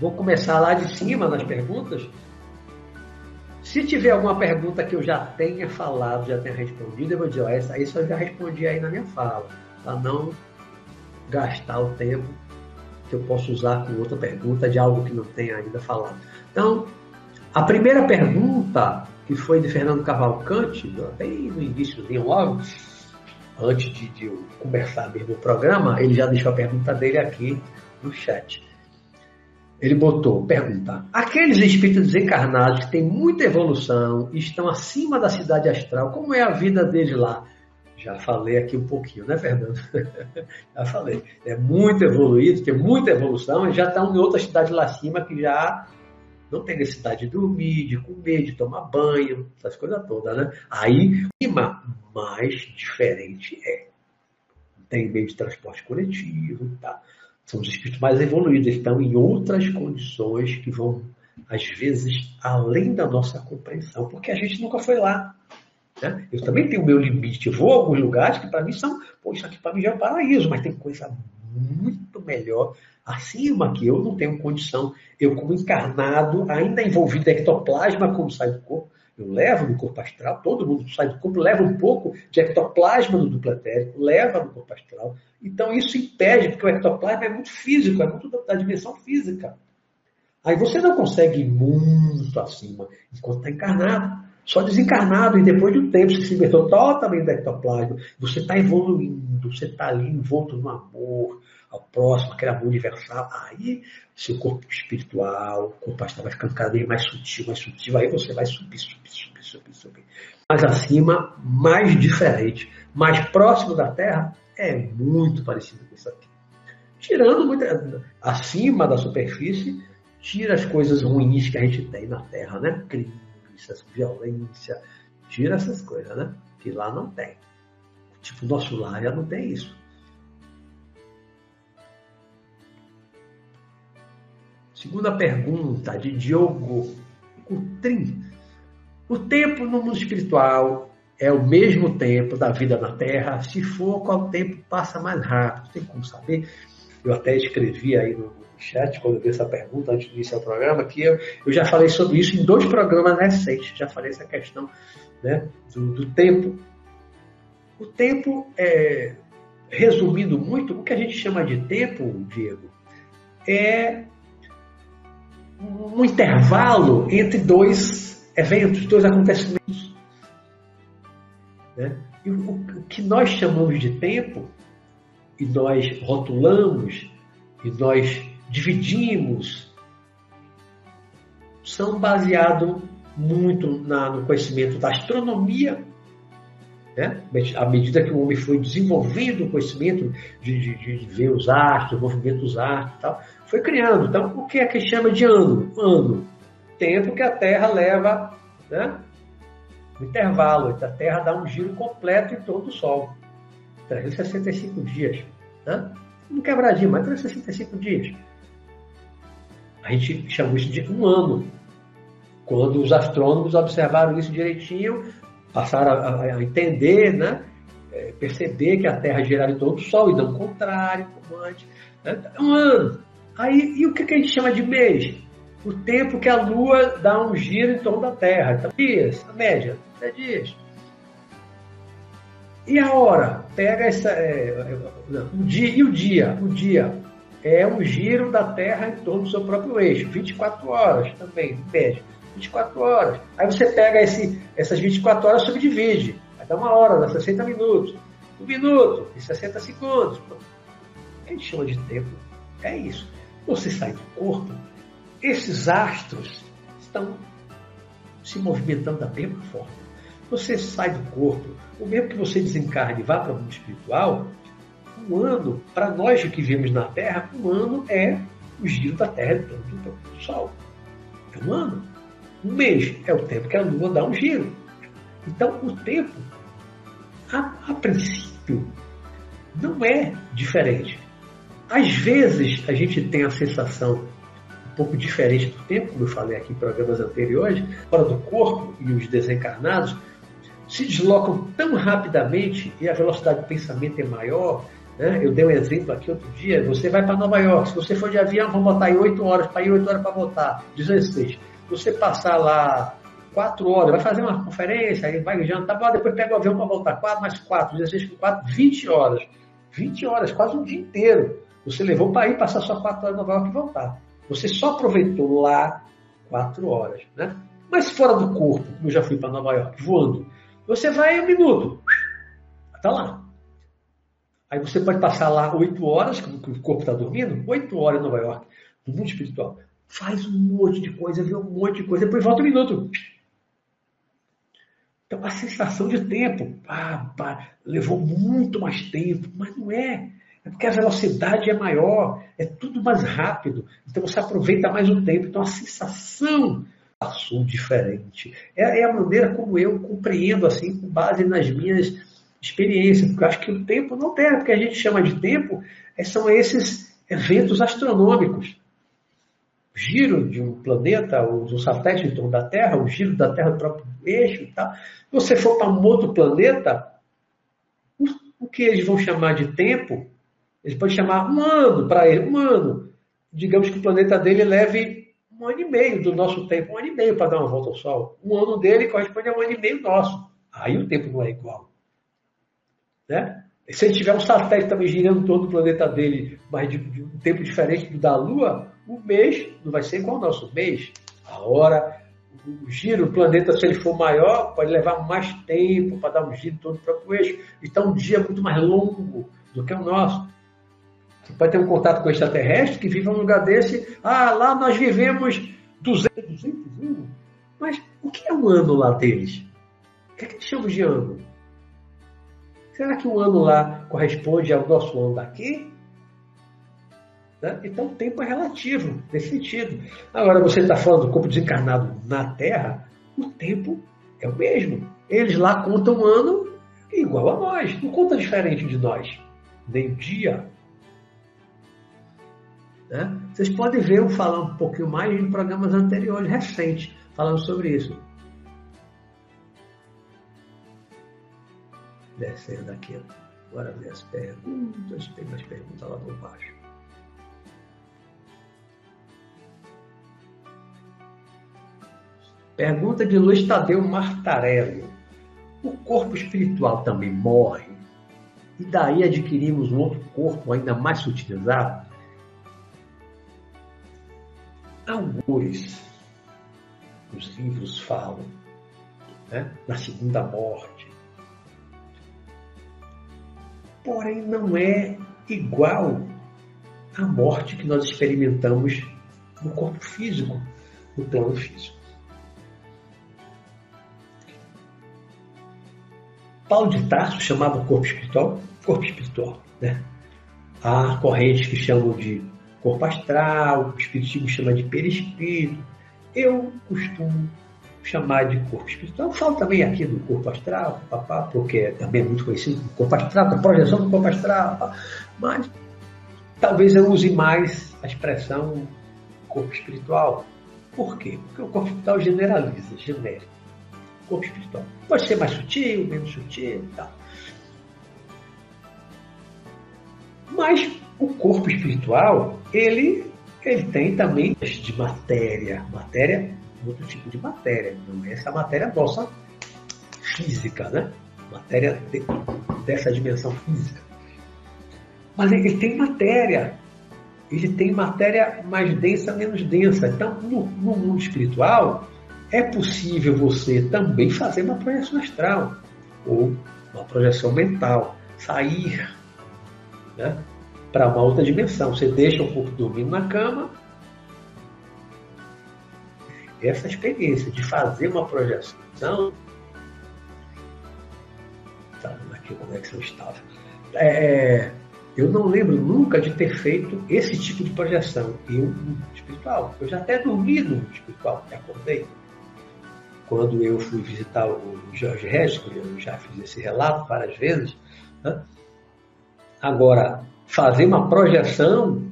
[SPEAKER 1] Vou começar lá de cima nas perguntas. Se tiver alguma pergunta que eu já tenha falado, já tenha respondido, eu vou dizer, ó, essa isso eu já respondi aí na minha fala, para não gastar o tempo que eu posso usar com outra pergunta de algo que não tenha ainda falado. Então, a primeira pergunta, que foi de Fernando Cavalcante, bem no início, logo, antes de, de eu conversar mesmo o programa, ele já deixou a pergunta dele aqui no chat. Ele botou, pergunta, aqueles espíritos desencarnados que têm muita evolução e estão acima da cidade astral, como é a vida deles lá? Já falei aqui um pouquinho, né, Fernando? já falei. É muito evoluído, tem muita evolução, e já estão em outra cidade lá acima que já não tem necessidade de dormir, de comer, de tomar banho, essas coisas todas, né? Aí, o clima mais diferente é. Tem meio de transporte coletivo, tá? São os espíritos mais evoluídos, estão em outras condições que vão, às vezes, além da nossa compreensão, porque a gente nunca foi lá. Né? Eu também tenho o meu limite. Vou a alguns lugares que para mim são, pô, isso aqui para mim já é um paraíso, mas tem coisa muito melhor acima que eu não tenho condição. Eu, como encarnado, ainda envolvido em ectoplasma, como sai do corpo, Eu levo no corpo astral, todo mundo sai do corpo, leva um pouco de ectoplasma no duplo etérico, leva no corpo astral. Então isso impede, porque o ectoplasma é muito físico, é muito da dimensão física. Aí você não consegue ir muito acima enquanto está encarnado. Só desencarnado e depois de um tempo você se libertou totalmente do ectoplasma. Você está evoluindo, você está ali envolto no amor ao próximo, aquele amor universal. Aí seu corpo espiritual, o corpo astral vai ficando cada vez mais sutil, mais sutil. Aí você vai subir, subir, subir, subir, subir. Mais acima, mais diferente, mais próximo da Terra, é muito parecido com isso aqui. Tirando muito acima da superfície, tira as coisas ruins que a gente tem na Terra, né? Crimes, violência, tira essas coisas, né? Que lá não tem. Tipo, nosso lar já não tem isso. Segunda pergunta de Diogo Coutrin. O tempo no mundo espiritual é o mesmo tempo da vida na Terra? Se for, qual tempo passa mais rápido? Tem como saber? Eu até escrevi aí no, chat, quando eu vi essa pergunta antes de iniciar o programa, que eu, eu já falei sobre isso em dois programas recentes, já falei essa questão né, do, do tempo. O tempo, é, resumindo muito, o que a gente chama de tempo, Diego, é um intervalo entre dois eventos, dois acontecimentos. Né? E o, o que nós chamamos de tempo, e nós rotulamos, e nós dividimos são baseados muito na, no conhecimento da astronomia, né? à medida que o homem foi desenvolvendo o conhecimento de, de, de ver os astros, o movimento dos astros e tal, foi criando. Então, o que é que chama de ano? Ano. Tempo que a Terra leva, né? No intervalo, a Terra dá um giro completo em torno do Sol. 365 dias. Né? Um quebradinho, mas 365 dias. A gente chamou isso de um ano. Quando os astrônomos observaram isso direitinho, passaram a, a entender, né? É, perceber que a Terra girava em torno do Sol e não o contrário, como antes. Né? Um ano. Aí, e o que, que a gente chama de mês? O tempo que a Lua dá um giro em torno da Terra. Então, dias, a média, é dias. E a hora? Pega essa. É, o dia, e o dia? O dia é um giro da Terra em torno do seu próprio eixo, 24 horas também, média. 24 horas. Aí você pega esse, essas 24 horas e subdivide. Vai dar uma hora, dá 60 minutos. Um minuto e 60 segundos. A gente chama de tempo é isso. Você sai do corpo, esses astros estão se movimentando da mesma forma. Você sai do corpo, o mesmo que você desencarne e vá para o mundo espiritual, um ano, para nós que vivemos na Terra, um ano é o giro da Terra torno do Sol. É um ano. Um mês é o tempo que a Lua dá um giro. Então, o tempo, a, a princípio, não é diferente. Às vezes, a gente tem a sensação um pouco diferente do tempo, como eu falei aqui em programas anteriores, fora do corpo e os desencarnados se deslocam tão rapidamente e a velocidade do pensamento é maior né? Eu dei um exemplo aqui outro dia. Você vai para Nova York. Se você for de avião, vão botar aí 8 horas para ir, 8 horas para voltar. 16. Você passar lá 4 horas, vai fazer uma conferência, aí vai jantar, depois pega o avião para voltar. 4 mais 4, 16 com 4, 20 horas. 20 horas, quase um dia inteiro. Você levou para ir passar só 4 horas em Nova York e voltar. Você só aproveitou lá 4 horas. Né? Mas fora do corpo, como eu já fui para Nova York, voando, você vai um minuto. Está lá. Aí você pode passar lá oito horas, que o corpo está dormindo, oito horas em Nova York, no mundo espiritual. Faz um monte de coisa, vê um monte de coisa, depois volta um minuto. Então a sensação de tempo, pá, levou muito mais tempo, mas não é. É porque a velocidade é maior, é tudo mais rápido. Então você aproveita mais o tempo. Então a sensação passou diferente. É, é a maneira como eu compreendo, assim, com base nas minhas experiência, porque eu acho que o tempo não tem, porque a gente chama de tempo, é, são esses eventos astronômicos. Giro de um planeta, o satélite em torno da Terra, o giro da Terra do próprio eixo e tal. Se você for para um outro planeta, o que eles vão chamar de tempo, eles podem chamar um ano para ele, um ano. Digamos que o planeta dele leve um ano e meio do nosso tempo, um ano e meio para dar uma volta ao Sol. Um ano dele corresponde a um ano e meio nosso. Aí o tempo não é igual. Né? Se ele tiver um satélite também girando todo o planeta dele, mas de, de, um tempo diferente do da Lua, o mês não vai ser igual ao nosso mês. A hora, o giro do planeta, se ele for maior, pode levar mais tempo para dar um giro todo para o eixo. Então, um dia é muito mais longo do que o nosso. Você pode ter um contato com extraterrestre que vive num lugar desse. Ah, lá nós vivemos 200, 200 anos. Mas o que é um ano lá deles? O que é que eles chamam de ano? Será que um ano lá corresponde ao nosso ano daqui? Né? Então, o tempo é relativo, nesse sentido. Agora, você está falando do corpo desencarnado na Terra, o tempo é o mesmo. Eles lá contam um ano igual a nós, não conta diferente de nós. Nem dia. Né? Vocês podem ver eu falar um pouquinho mais em programas anteriores, recentes, falando sobre isso. Descendo aqui. Agora ver as perguntas. Tem mais perguntas lá por baixo. Pergunta de Luiz Tadeu Martarello. O corpo espiritual também morre? E daí adquirimos um outro corpo ainda mais sutilizado? Alguns os livros falam né, na segunda morte, porém não é igual à morte que nós experimentamos no corpo físico, no plano físico. Paulo de Tarso chamava o corpo espiritual corpo espiritual. Né? Há correntes que chamam de corpo astral, o espiritismo chama de perispírito. Eu costumo chamar de corpo espiritual. Falo também aqui do corpo astral, papá, porque também é muito conhecido como corpo astral, a projeção do corpo astral, papá. mas talvez eu use mais a expressão corpo espiritual. Por quê? Porque o corpo espiritual generaliza, genérico. Corpo espiritual. Pode ser mais sutil, menos sutil e tal. Mas o corpo espiritual, ele, ele tem também de matéria. Matéria outro tipo de matéria, não é essa matéria nossa física, né? Matéria de, dessa dimensão física. Mas ele tem matéria, ele tem matéria mais densa, menos densa. Então, no, no mundo espiritual, é possível você também fazer uma projeção astral ou uma projeção mental, sair né, para uma outra dimensão. Você deixa um pouco dormindo na cama essa experiência de fazer uma projeção. Tá, aqui como é que eu estava. É, eu não lembro nunca de ter feito esse tipo de projeção. Eu, espiritual. Eu já até dormi no espiritual, me acordei. Quando eu fui visitar o Jorge Regis, eu já fiz esse relato várias vezes. Né? Agora, fazer uma projeção,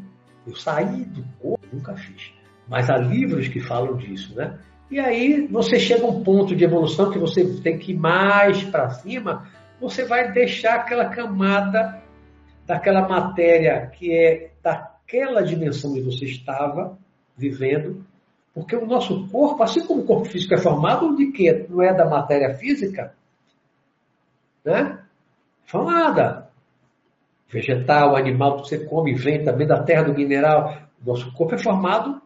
[SPEAKER 1] eu saí do corpo, nunca fiz. Mas há livros que falam disso, né? E aí você chega a um ponto de evolução que você tem que ir mais para cima, você vai deixar aquela camada daquela matéria que é daquela dimensão que você estava vivendo, porque o nosso corpo, assim como o corpo físico é formado de quê? Não é da matéria física, né? Formada. Vegetal, animal que você come, vem também da terra, do mineral. Nosso corpo é formado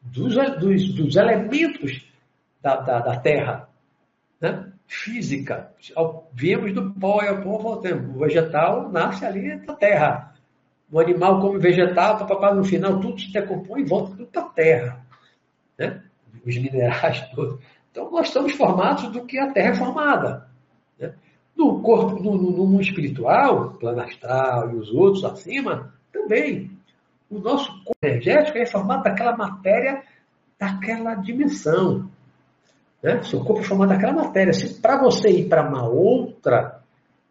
[SPEAKER 1] dos, dos, dos elementos da, da, da Terra, né? física. Viemos do pó e ao pó voltamos. O vegetal nasce ali na Terra. O animal come vegetal, papapá, no final tudo se decompõe e volta tudo para a Terra. Né? Os minerais todos. Então nós estamos formados do que a Terra é formada. Né? No corpo, no, no, no mundo espiritual, plano astral e os outros acima, também o nosso corpo energético é formado daquela matéria, daquela dimensão. Né? Seu corpo é formado daquela matéria. Se para você ir para uma outra,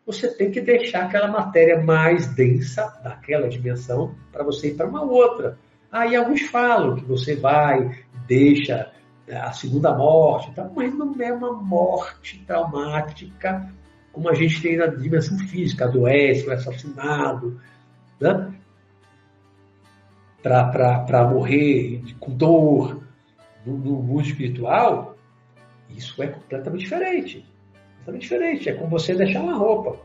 [SPEAKER 1] você tem que deixar aquela matéria mais densa daquela dimensão para você ir para uma outra. Aí alguns falam que você vai, deixa né, a segunda morte, tá? mas não é uma morte traumática como a gente tem na dimensão física, adoece, é assassinado. Né? Para morrer com dor. no, no mundo espiritual, isso é completamente diferente. Completamente diferente. É como você deixar uma roupa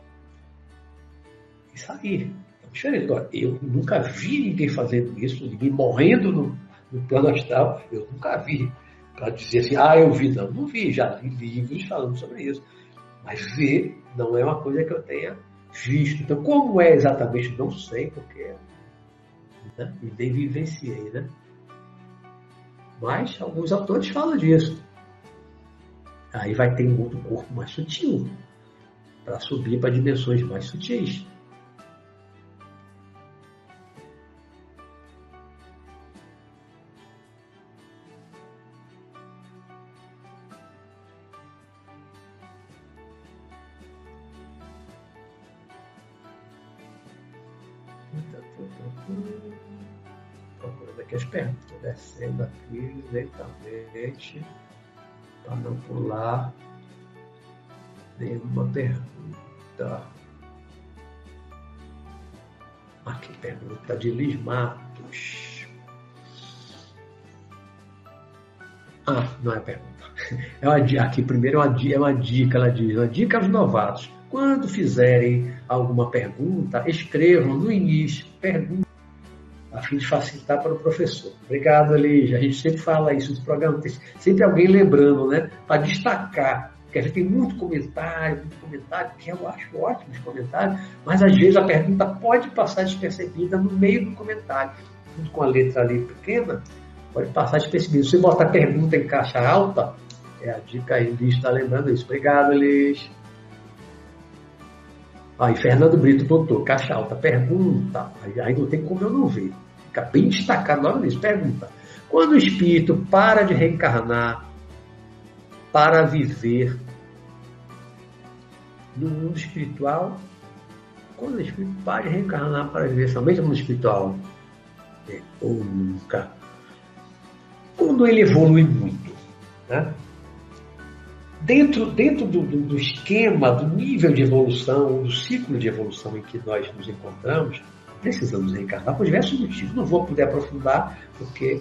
[SPEAKER 1] e sair. É diferente. Eu nunca vi ninguém fazendo isso, ninguém morrendo no, no plano astral. Eu nunca vi. Para dizer assim, ah, eu vi. Não, não vi. Já li livros falando sobre isso. Mas ver não é uma coisa que eu tenha visto. Então, como é exatamente, não sei, porque né? e nem vivenciei, né? Mas alguns autores falam disso. Aí vai ter um outro corpo mais sutil para subir para dimensões mais sutis. Descendo aqui lentamente para não pular nenhuma pergunta. Aqui, pergunta de Liz Matos. Ah, não é pergunta. É uma, aqui, primeiro é uma, é uma dica, ela diz, uma dica aos novatos. Quando fizerem alguma pergunta, escrevam no início, pergunta a fim de facilitar para o professor. Obrigado, Elija. A gente sempre fala isso no programa, sempre alguém lembrando, né? Para destacar. Porque a gente tem muito comentário, muito comentário, que eu acho ótimo os comentários, mas às vezes a pergunta pode passar despercebida no meio do comentário, junto com a letra ali pequena, pode passar despercebida. Se você botar pergunta em caixa alta, é a dica aí, Elis está lembrando isso. Obrigado, Elis. Aí, Fernando Brito botou, caixa alta, pergunta. Aí, não tem como eu não ver. Fica bem destacado logo nisso. Pergunta. Quando o espírito para de reencarnar para viver no mundo espiritual, quando o espírito para de reencarnar para viver somente no mundo espiritual, é, ou nunca. Quando ele evolui muito, né? Dentro, dentro do, do, do, esquema, do nível de evolução, do ciclo de evolução em que nós nos encontramos, precisamos reencarnar por diversos motivos. Não vou poder aprofundar, porque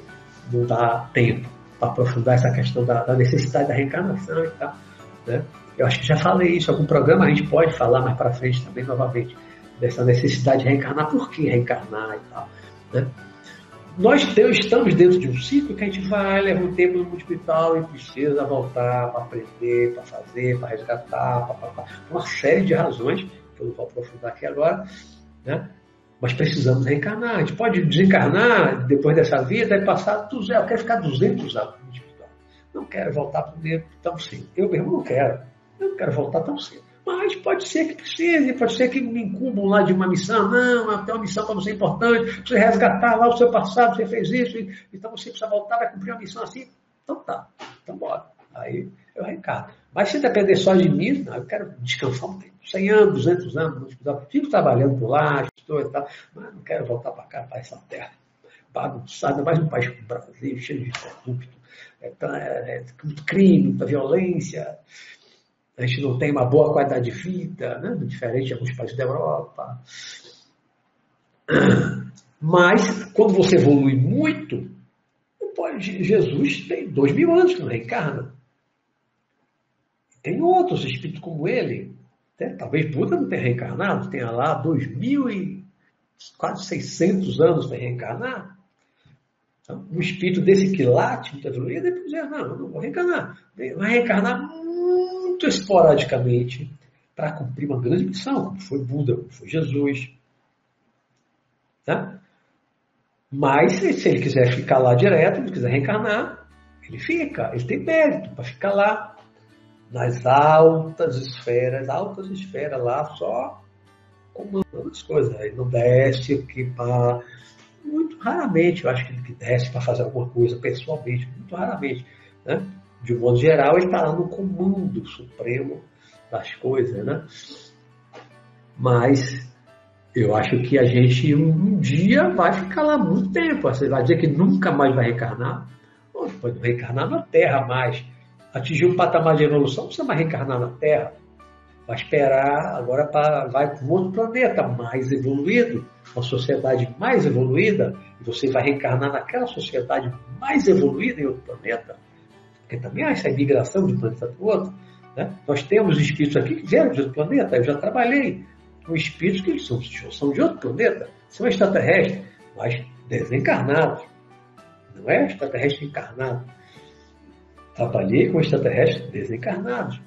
[SPEAKER 1] não dá tempo para aprofundar essa questão da, da, necessidade da reencarnação e tal. Né? Eu acho que já falei isso algum programa, a gente pode falar mais para frente também, novamente, dessa necessidade de reencarnar, por que reencarnar e tal. Né? Nós estamos dentro de um ciclo que a gente vai, leva um tempo no espiritual e precisa voltar para aprender, para fazer, para resgatar, por uma série de razões, que eu não vou aprofundar aqui agora, né? mas precisamos reencarnar. A gente pode desencarnar depois dessa vida e passar, eu quero ficar 200 anos no espiritual. Não quero voltar para o tão cedo. Eu mesmo não quero. Eu não quero voltar tão cedo. Mas pode ser que precise, pode ser que me incumbam lá de uma missão. Não, tem uma missão para você importante, você resgatar lá o seu passado, você fez isso, então você precisa voltar, vai cumprir uma missão assim. Então tá, então bora. Aí eu reencarno. Mas se depender só de mim, não, eu quero descansar um tempo. 100 anos, 200 anos, fico trabalhando por lá, estou e tal, mas não quero voltar para cá, para essa terra bagunçada, mais um país como o Brasil, cheio de corrupto, é, é, é, crime, muita violência a gente não tem uma boa qualidade de vida, né? diferente de alguns países da Europa. Mas, quando você evolui muito, Jesus tem dois mil anos que não reencarna. Tem outros espíritos como ele. Né? Talvez Buda não tenha reencarnado, tenha lá dois mil e quase 600 anos para reencarnar. Então, um espírito desse quilate, muito evoluído, depois dizer, não, não vou reencarnar. Vai reencarnar muito esporadicamente para cumprir uma grande missão, como foi Buda, como foi Jesus. Tá? Mas se ele quiser ficar lá direto, ele quiser reencarnar, ele fica, ele tem mérito para ficar lá nas altas esferas, altas esferas lá, só comandando as coisas. Ele não desce aqui para. Muito raramente, eu acho que ele desce para fazer alguma coisa pessoalmente, muito raramente. Né? De um modo geral, ele está lá no comando supremo das coisas, né? Mas eu acho que a gente um, um dia vai ficar lá muito tempo. Você vai dizer que nunca mais vai reencarnar? Ou pode reencarnar na Terra mais. Atingir um patamar de evolução, você vai reencarnar na Terra. vai esperar agora vai para um outro planeta mais evoluído, uma sociedade mais evoluída, e você vai reencarnar naquela sociedade mais evoluída em outro planeta, porque também há essa imigração de um planeta para o outro. Né? Nós temos espíritos aqui que vieram de outro planeta, eu já trabalhei com espíritos que são, são de outro planeta, são extraterrestres, mas desencarnados, não é extraterrestre encarnado. Trabalhei com extraterrestres desencarnados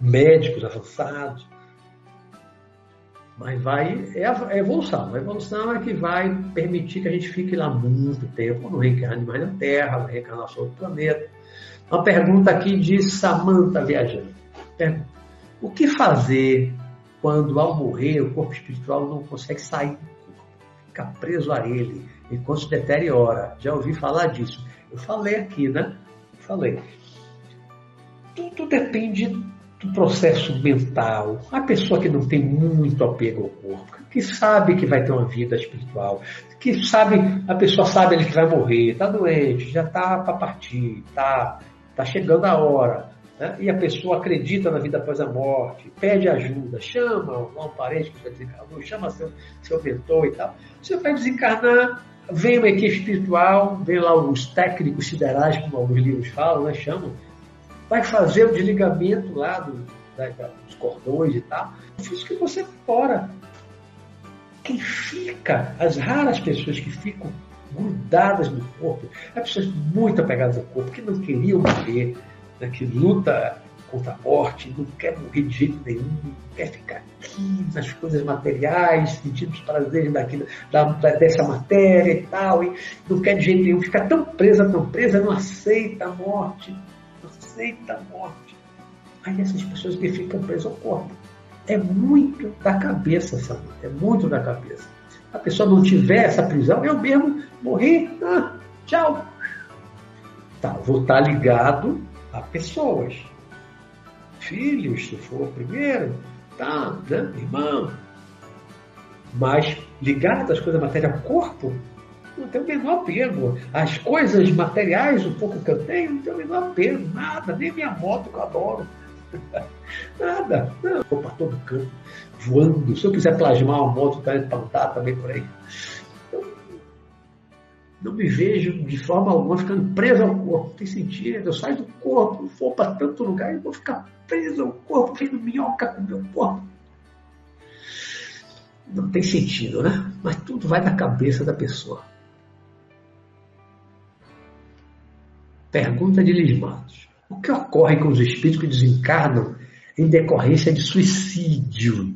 [SPEAKER 1] médicos avançados. Mas vai, é a, é evolução. A evolução é que vai permitir que a gente fique lá muito tempo, não reencarne mais na Terra, reencarnar sobre outro planeta. Uma pergunta aqui de Samanta. Pergunta, o que fazer quando, ao morrer, o corpo espiritual não consegue sair? Fica preso a ele enquanto se deteriora. Já ouvi falar disso. Eu falei aqui, né? Falei. Tudo depende do processo mental, a pessoa que não tem muito apego ao corpo, que sabe que vai ter uma vida espiritual, que sabe, a pessoa sabe que vai morrer, está doente, já está para partir, está tá chegando a hora, né? e a pessoa acredita na vida após a morte, pede ajuda, chama um parente que já desencarnou, chama seu, seu mentor e tal. Você vai desencarnar, vem uma equipe espiritual, vem lá os técnicos siderais, como alguns livros falam, né? chamam, vai fazer o desligamento lá do, da, dos cordões e tal. Isso que você fora. Quem fica, as raras pessoas que ficam grudadas no corpo, as pessoas muito apegadas ao corpo, que não queriam morrer, né, que luta contra a morte, não quer morrer de jeito nenhum, quer ficar aqui nas coisas materiais, sentindo os prazeres daquilo, da, dessa matéria e tal, e não quer de jeito nenhum, fica tão presa, tão presa, não aceita a morte aceita a morte. Aí essas pessoas que ficam presas ao corpo. É muito da cabeça, sabe? É muito da cabeça. A pessoa não tiver essa prisão, eu mesmo morri, ah, tchau. Tá, vou estar ligado a pessoas. Filhos, se for primeiro, tá, né? irmão. Mas ligado às coisas materiais, corpo, não tenho o menor apego. As coisas materiais, o pouco que eu tenho, não tenho o menor apego, nada, nem minha moto que eu adoro. nada. Não, vou para todo canto, voando. Se eu quiser plasmar uma moto, para andar também por aí. Não me vejo de forma alguma ficando preso ao corpo. Tem sentido. Eu saio do corpo, vou para tanto lugar e vou ficar preso ao corpo, feito minhoca com o meu corpo. Não tem sentido, né? Mas tudo vai da cabeça da pessoa. Pergunta de Lismatos. O que ocorre com os espíritos que desencarnam em decorrência de suicídio?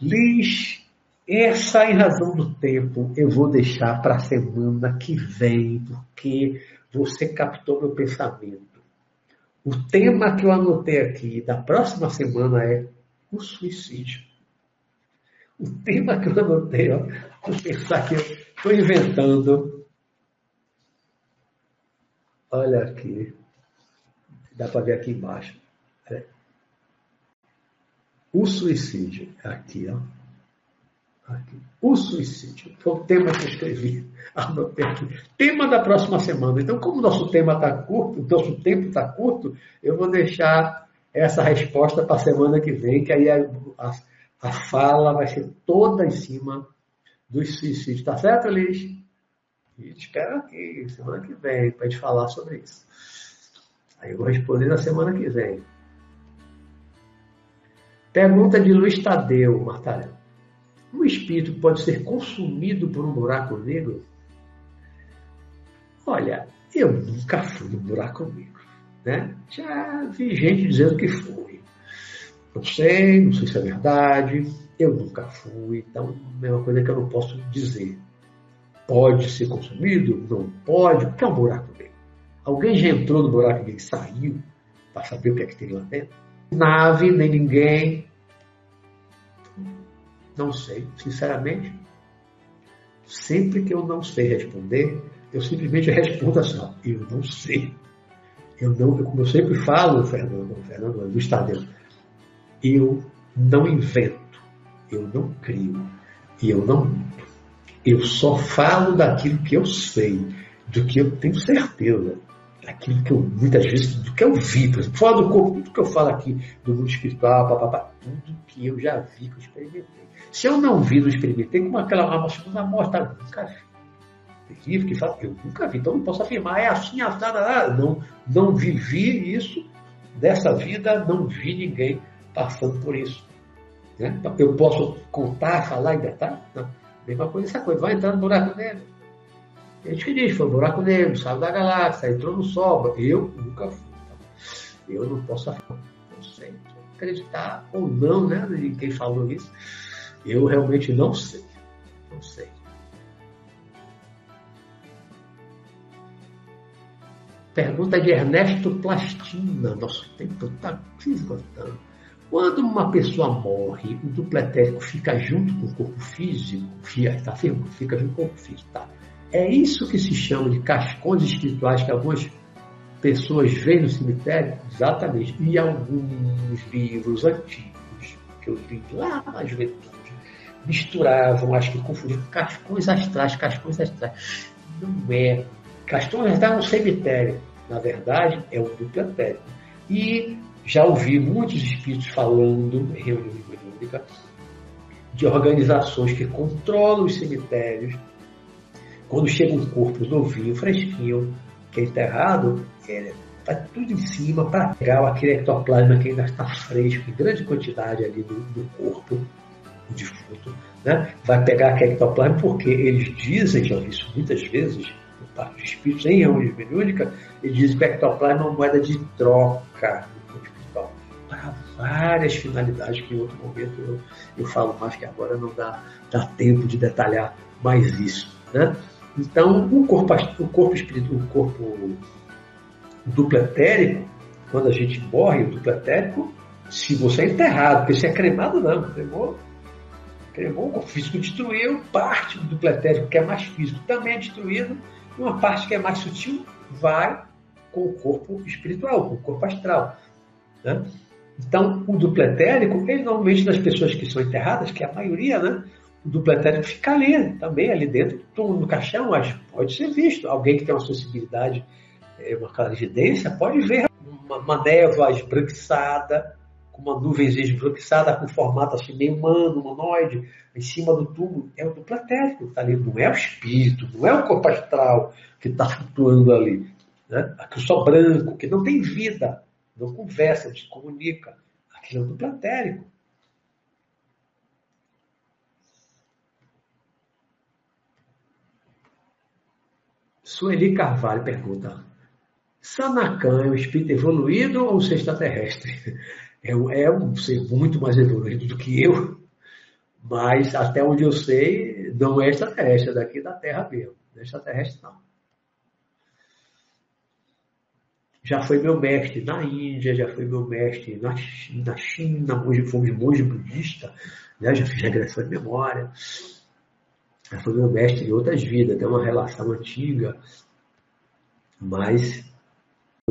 [SPEAKER 1] Liz, essa em razão do tempo eu vou deixar para a semana que vem, porque você captou meu pensamento. O tema que eu anotei aqui da próxima semana é o suicídio. O tema que eu anotei, ó, vou pensar que eu estou inventando Olha aqui. Dá para ver aqui embaixo. É. O suicídio. Aqui, ó. Aqui. O suicídio. Foi o tema que eu escrevi. Anotei aqui. Tema da próxima semana. Então, como o nosso tema está curto, o nosso tempo está curto, eu vou deixar essa resposta para a semana que vem, que aí a, a, a fala vai ser toda em cima dos suicídios. Tá certo, Liz? E te espero aqui, semana que vem, para a gente falar sobre isso. Aí eu vou responder na semana que vem. Pergunta de Luiz Tadeu, Martalha. Um espírito pode ser consumido por um buraco negro? Olha, eu nunca fui no buraco negro. Né? Já vi gente dizendo que foi. Não sei, não sei se é verdade. Eu nunca fui, então é uma coisa que eu não posso dizer. Pode ser consumido? Não pode? O que é um buraco negro? Alguém já entrou no buraco e saiu para saber o que é que tem lá dentro? Nave, nem ninguém. Não sei, sinceramente. Sempre que eu não sei responder, eu simplesmente respondo assim, eu não sei. Eu não, como eu sempre falo, Fernando, Fernando do Estadeu, eu não invento, eu não crio e eu não minto. Eu só falo daquilo que eu sei, do que eu tenho certeza. Aquilo que eu, muitas vezes, do que eu vi, por exemplo, fora do corpo, tudo que eu falo aqui do mundo espiritual, papapá, tudo que eu já vi, que eu experimentei. Se eu não vi, não experimentei, como aquela morta, eu nunca vi. Terrível que fala, eu nunca vi, então não posso afirmar, é assim, assada, não, não vivi isso, dessa vida, não vi ninguém passando por isso. Né? Eu posso contar, falar em detalhe? Não. Mesma coisa essa coisa, vai entrar no buraco negro. A gente que diz, foi um buraco negro, saiu da galáxia, entrou no Sol. Eu nunca fui. Eu não posso afirmar. Não sei acreditar ou não, né? Em quem falou isso. Eu realmente não sei. Não sei. Pergunta de Ernesto Plastina. Nosso tempo está se esgotando. Quando uma pessoa morre, o dupletético fica junto com o corpo físico, fica junto com o corpo físico, tá? É isso que se chama de cascões espirituais que algumas pessoas veem no cemitério? Exatamente. E alguns livros antigos que eu li lá na juventude misturavam, acho que confundiam cascões astrais, cascões astrais. Não é. Cascões astrais é um cemitério. Na verdade, é um dupletético. E já ouvi muitos espíritos falando em reunião de organizações que controlam os cemitérios. Quando chega um corpo novinho, fresquinho, que é enterrado, é, tudo em cima para pegar aquele ectoplasma que ainda está fresco, em grande quantidade ali do, do corpo do defunto. Né? Vai pegar aquele ectoplasma porque eles dizem, já ouvi isso muitas vezes, por parte dos espíritos em reunião mediúnica, eles dizem que o ectoplasma é uma moeda de troca para várias finalidades que em outro momento eu, eu falo mais que agora não dá, dá tempo de detalhar mais isso. Né? Então, o corpo, o corpo espiritual, o corpo dupletérico, quando a gente morre, o dupletérico, se você é enterrado, porque se é cremado, não, cremou, cremou, o físico destruiu, parte do dupletérico, que é mais físico, também é destruído, e uma parte que é mais sutil vai com o corpo espiritual, com o corpo astral. Né? Então, o dupletérico, ele normalmente das pessoas que são enterradas, que é a maioria, né? O dupletérico fica ali, também ali dentro, no caixão, mas pode ser visto. Alguém que tem uma sensibilidade, é, uma clarividência, pode ver uma, uma névoa esbranquiçada, com uma nuvem esbranquiçada, com formato assim meio humano, humanoide, em cima do tubo. É o dupletérico, tá ali. Não é o espírito, não é o corpo astral que está flutuando ali. Né? Aquilo só branco, que não tem vida não conversa, não se comunica. Aquilo é do platérico. Sueli Carvalho pergunta: Sanacan é um espírito evoluído ou um extraterrestre? É um, é um ser muito mais evoluído do que eu, mas até onde eu sei, não é extraterrestre, é daqui da Terra mesmo. Não é extraterrestre, não. já foi meu mestre na Índia, já foi meu mestre na, na China, monge, fomos monge budista, né? já fiz regressão de memória. Foi meu mestre em outras vidas, tem uma relação antiga, mas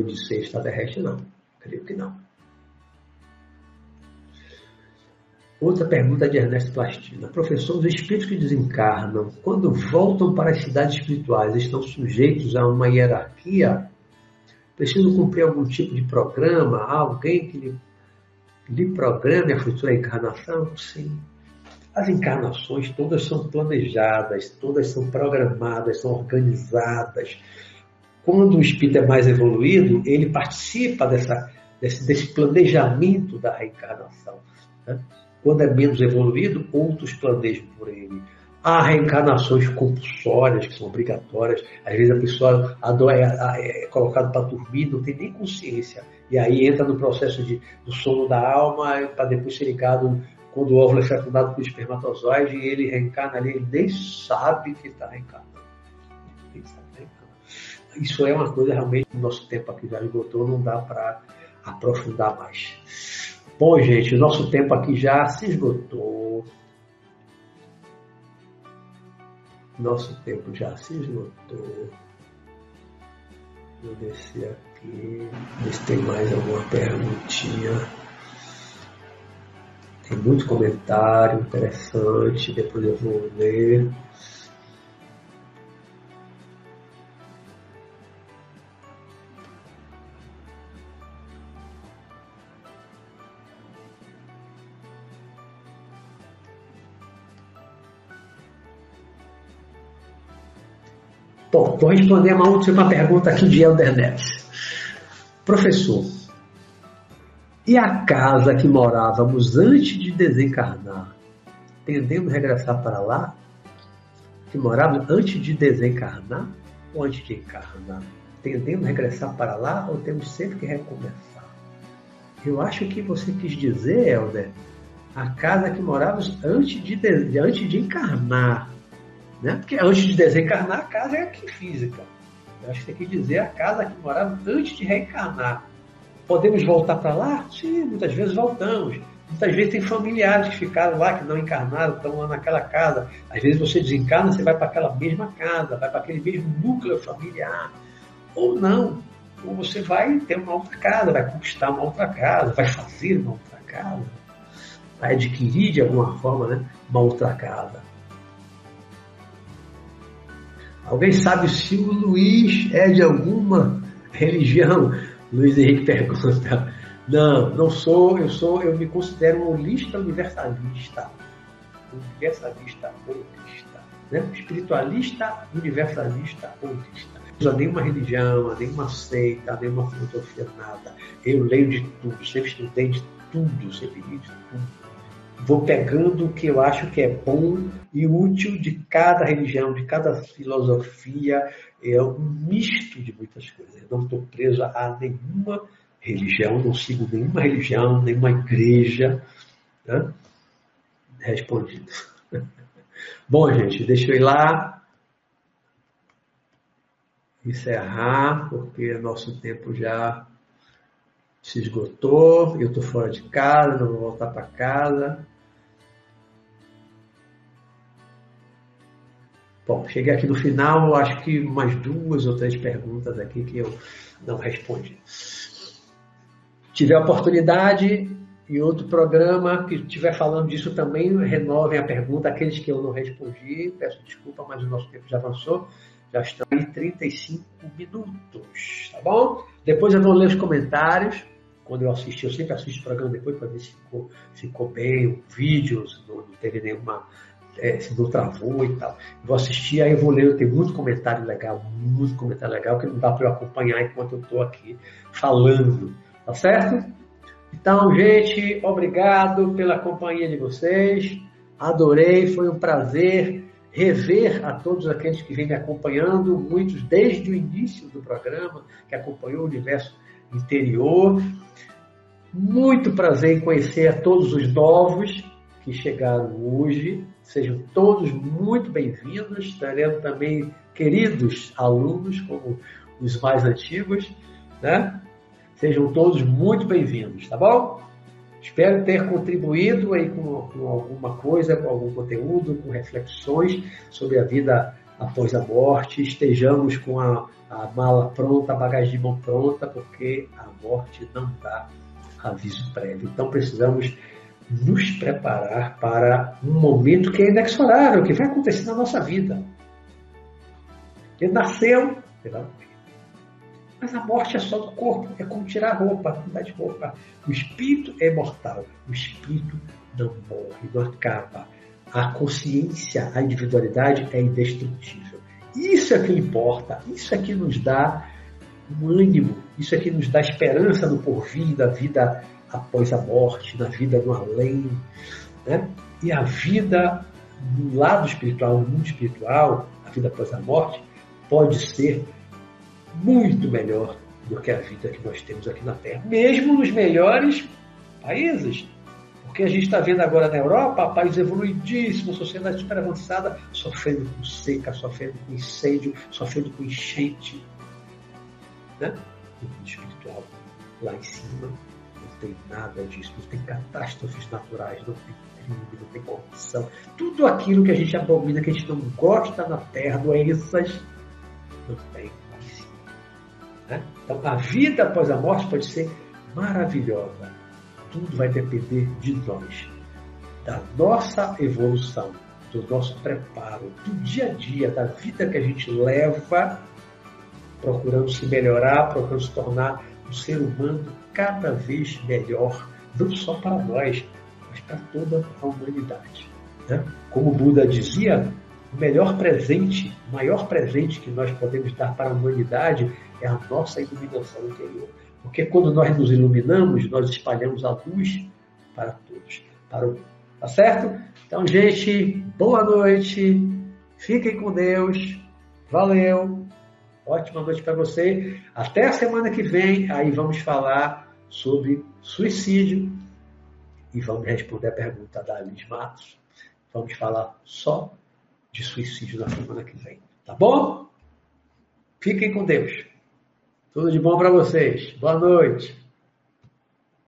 [SPEAKER 1] de ser extraterrestre não, creio que não. Outra pergunta de Ernesto Plastina. Professor, os espíritos que desencarnam, quando voltam para as cidades espirituais, estão sujeitos a uma hierarquia Preciso cumprir algum tipo de programa, alguém que lhe, lhe programe a futura encarnação? Sim. As encarnações todas são planejadas, todas são programadas, são organizadas. Quando o espírito é mais evoluído, ele participa dessa, desse, desse planejamento da reencarnação. Né? Quando é menos evoluído, outros planejam por ele. Há reencarnações compulsórias, que são obrigatórias. Às vezes a pessoa é, é colocada para dormir, não tem nem consciência. E aí entra no processo de, do sono da alma, para depois ser ligado quando o óvulo é fecundado pelo espermatozoide e ele reencarna ali, ele nem sabe que está reencarnando. Isso é uma coisa realmente, no nosso tempo aqui já esgotou, não dá para aprofundar mais. Bom, gente, o nosso tempo aqui já se esgotou. Nosso tempo já se esgotou. Vou descer aqui, ver se tem mais alguma perguntinha. Tem muito comentário interessante, depois eu vou ler. Bom, vou responder uma última pergunta aqui de Elder Neves. Professor, e a casa que morávamos antes de desencarnar, tendendo a regressar para lá? Que morávamos antes de desencarnar ou antes de encarnar? Tendendo a regressar para lá ou temos sempre que recomeçar? Eu acho que você quis dizer, Helder, a casa que morávamos antes de, de, antes de encarnar. Né? Porque antes de desencarnar, a casa é aqui física. Eu acho que tem que dizer a casa que morávamos antes de reencarnar. Podemos voltar para lá? Sim, muitas vezes voltamos. Muitas vezes tem familiares que ficaram lá, que não encarnaram, estão lá naquela casa. Às vezes você desencarna, você vai para aquela mesma casa, vai para aquele mesmo núcleo familiar. Ou não. Ou você vai ter uma outra casa, vai conquistar uma outra casa, vai fazer uma outra casa, vai adquirir de alguma forma né, uma outra casa. Alguém sabe se o Luiz é de alguma religião? Luiz Henrique pergunta. Não, não sou, eu sou, eu me considero um holista universalista. Universalista holista. Né? Espiritualista, universalista holista. Não usa nenhuma religião, nenhuma seita, nenhuma filosofia, nada. Eu leio de tudo, sempre estudei de tudo, sempre li de tudo. Vou pegando o que eu acho que é bom e útil de cada religião, de cada filosofia, é um misto de muitas coisas. Eu não estou preso a nenhuma religião, não sigo nenhuma religião, nenhuma igreja. Né? Respondido. Bom, gente, deixa eu ir lá encerrar, porque nosso tempo já se esgotou, eu estou fora de casa, não vou voltar para casa. Bom, cheguei aqui no final, acho que mais duas ou três perguntas aqui que eu não respondi. Tiver oportunidade e outro programa que estiver falando disso também, renovem a pergunta. Aqueles que eu não respondi, peço desculpa, mas o nosso tempo já avançou. Já estão em 35 minutos, tá bom? Depois eu vou ler os comentários. Quando eu assisti, eu sempre assisto o programa depois para ver se ficou, ficou bem, o vídeo, se não, não teve nenhuma é, se não travou e tal. Vou assistir, aí eu vou ler, tem muito comentário legal, muito comentário legal, que não dá para eu acompanhar enquanto eu estou aqui falando, tá certo? Então, gente, obrigado pela companhia de vocês, adorei, foi um prazer rever a todos aqueles que vêm me acompanhando, muitos desde o início do programa, que acompanhou o universo interior. Muito prazer em conhecer a todos os novos que chegaram hoje. Sejam todos muito bem-vindos. Teremos também queridos alunos, como os mais antigos, né? Sejam todos muito bem-vindos, tá bom? Espero ter contribuído aí com, com, alguma coisa, com algum conteúdo, com reflexões sobre a vida após a morte. Estejamos com a, a mala pronta, a bagagem de mão pronta, porque a morte não dá aviso prévio. Então precisamos nos preparar para um momento que é inexorável, que vai acontecer na nossa vida. Ele nasceu, mas a morte é só do corpo, é como tirar roupa, mudar de roupa. O espírito é mortal, o espírito não morre, não acaba. A consciência, a individualidade é indestrutível. Isso é que importa, isso é que nos dá um ânimo, isso é que nos dá esperança no porvir, da vida após a morte, na vida no além. Né? E a vida no lado espiritual, no mundo espiritual, a vida após a morte, pode ser muito melhor do que a vida que nós temos aqui na Terra, mesmo nos melhores países. Porque a gente está vendo agora na Europa, país evoluidíssimo, sociedade super avançada, sofrendo com seca, sofrendo com incêndio, sofrendo com enchente. Né? No mundo espiritual, lá em cima, tem nada disso, não tem catástrofes naturais, não tem crime, não tem corrupção. Tudo aquilo que a gente abomina, que a gente não gosta na Terra, doenças, não tem cima. Né? Então, a vida após a morte pode ser maravilhosa. Tudo vai depender de nós, da nossa evolução, do nosso preparo, do dia a dia, da vida que a gente leva, procurando se melhorar, procurando se tornar um ser humano cada vez melhor, não só para nós, mas para toda a humanidade. Né? Como o Buda dizia, o melhor presente, o maior presente que nós podemos dar para a humanidade é a nossa iluminação interior. Porque quando nós nos iluminamos, nós espalhamos a luz para todos, para o. Tá certo? Então, gente, boa noite. Fiquem com Deus. Valeu. Ótima noite para você. Até a semana que vem, aí vamos falar sobre suicídio e vamos responder a pergunta da Alice Matos. Vamos falar só de suicídio na semana que vem. Tá bom? Fiquem com Deus. Tudo de bom para vocês. Boa noite.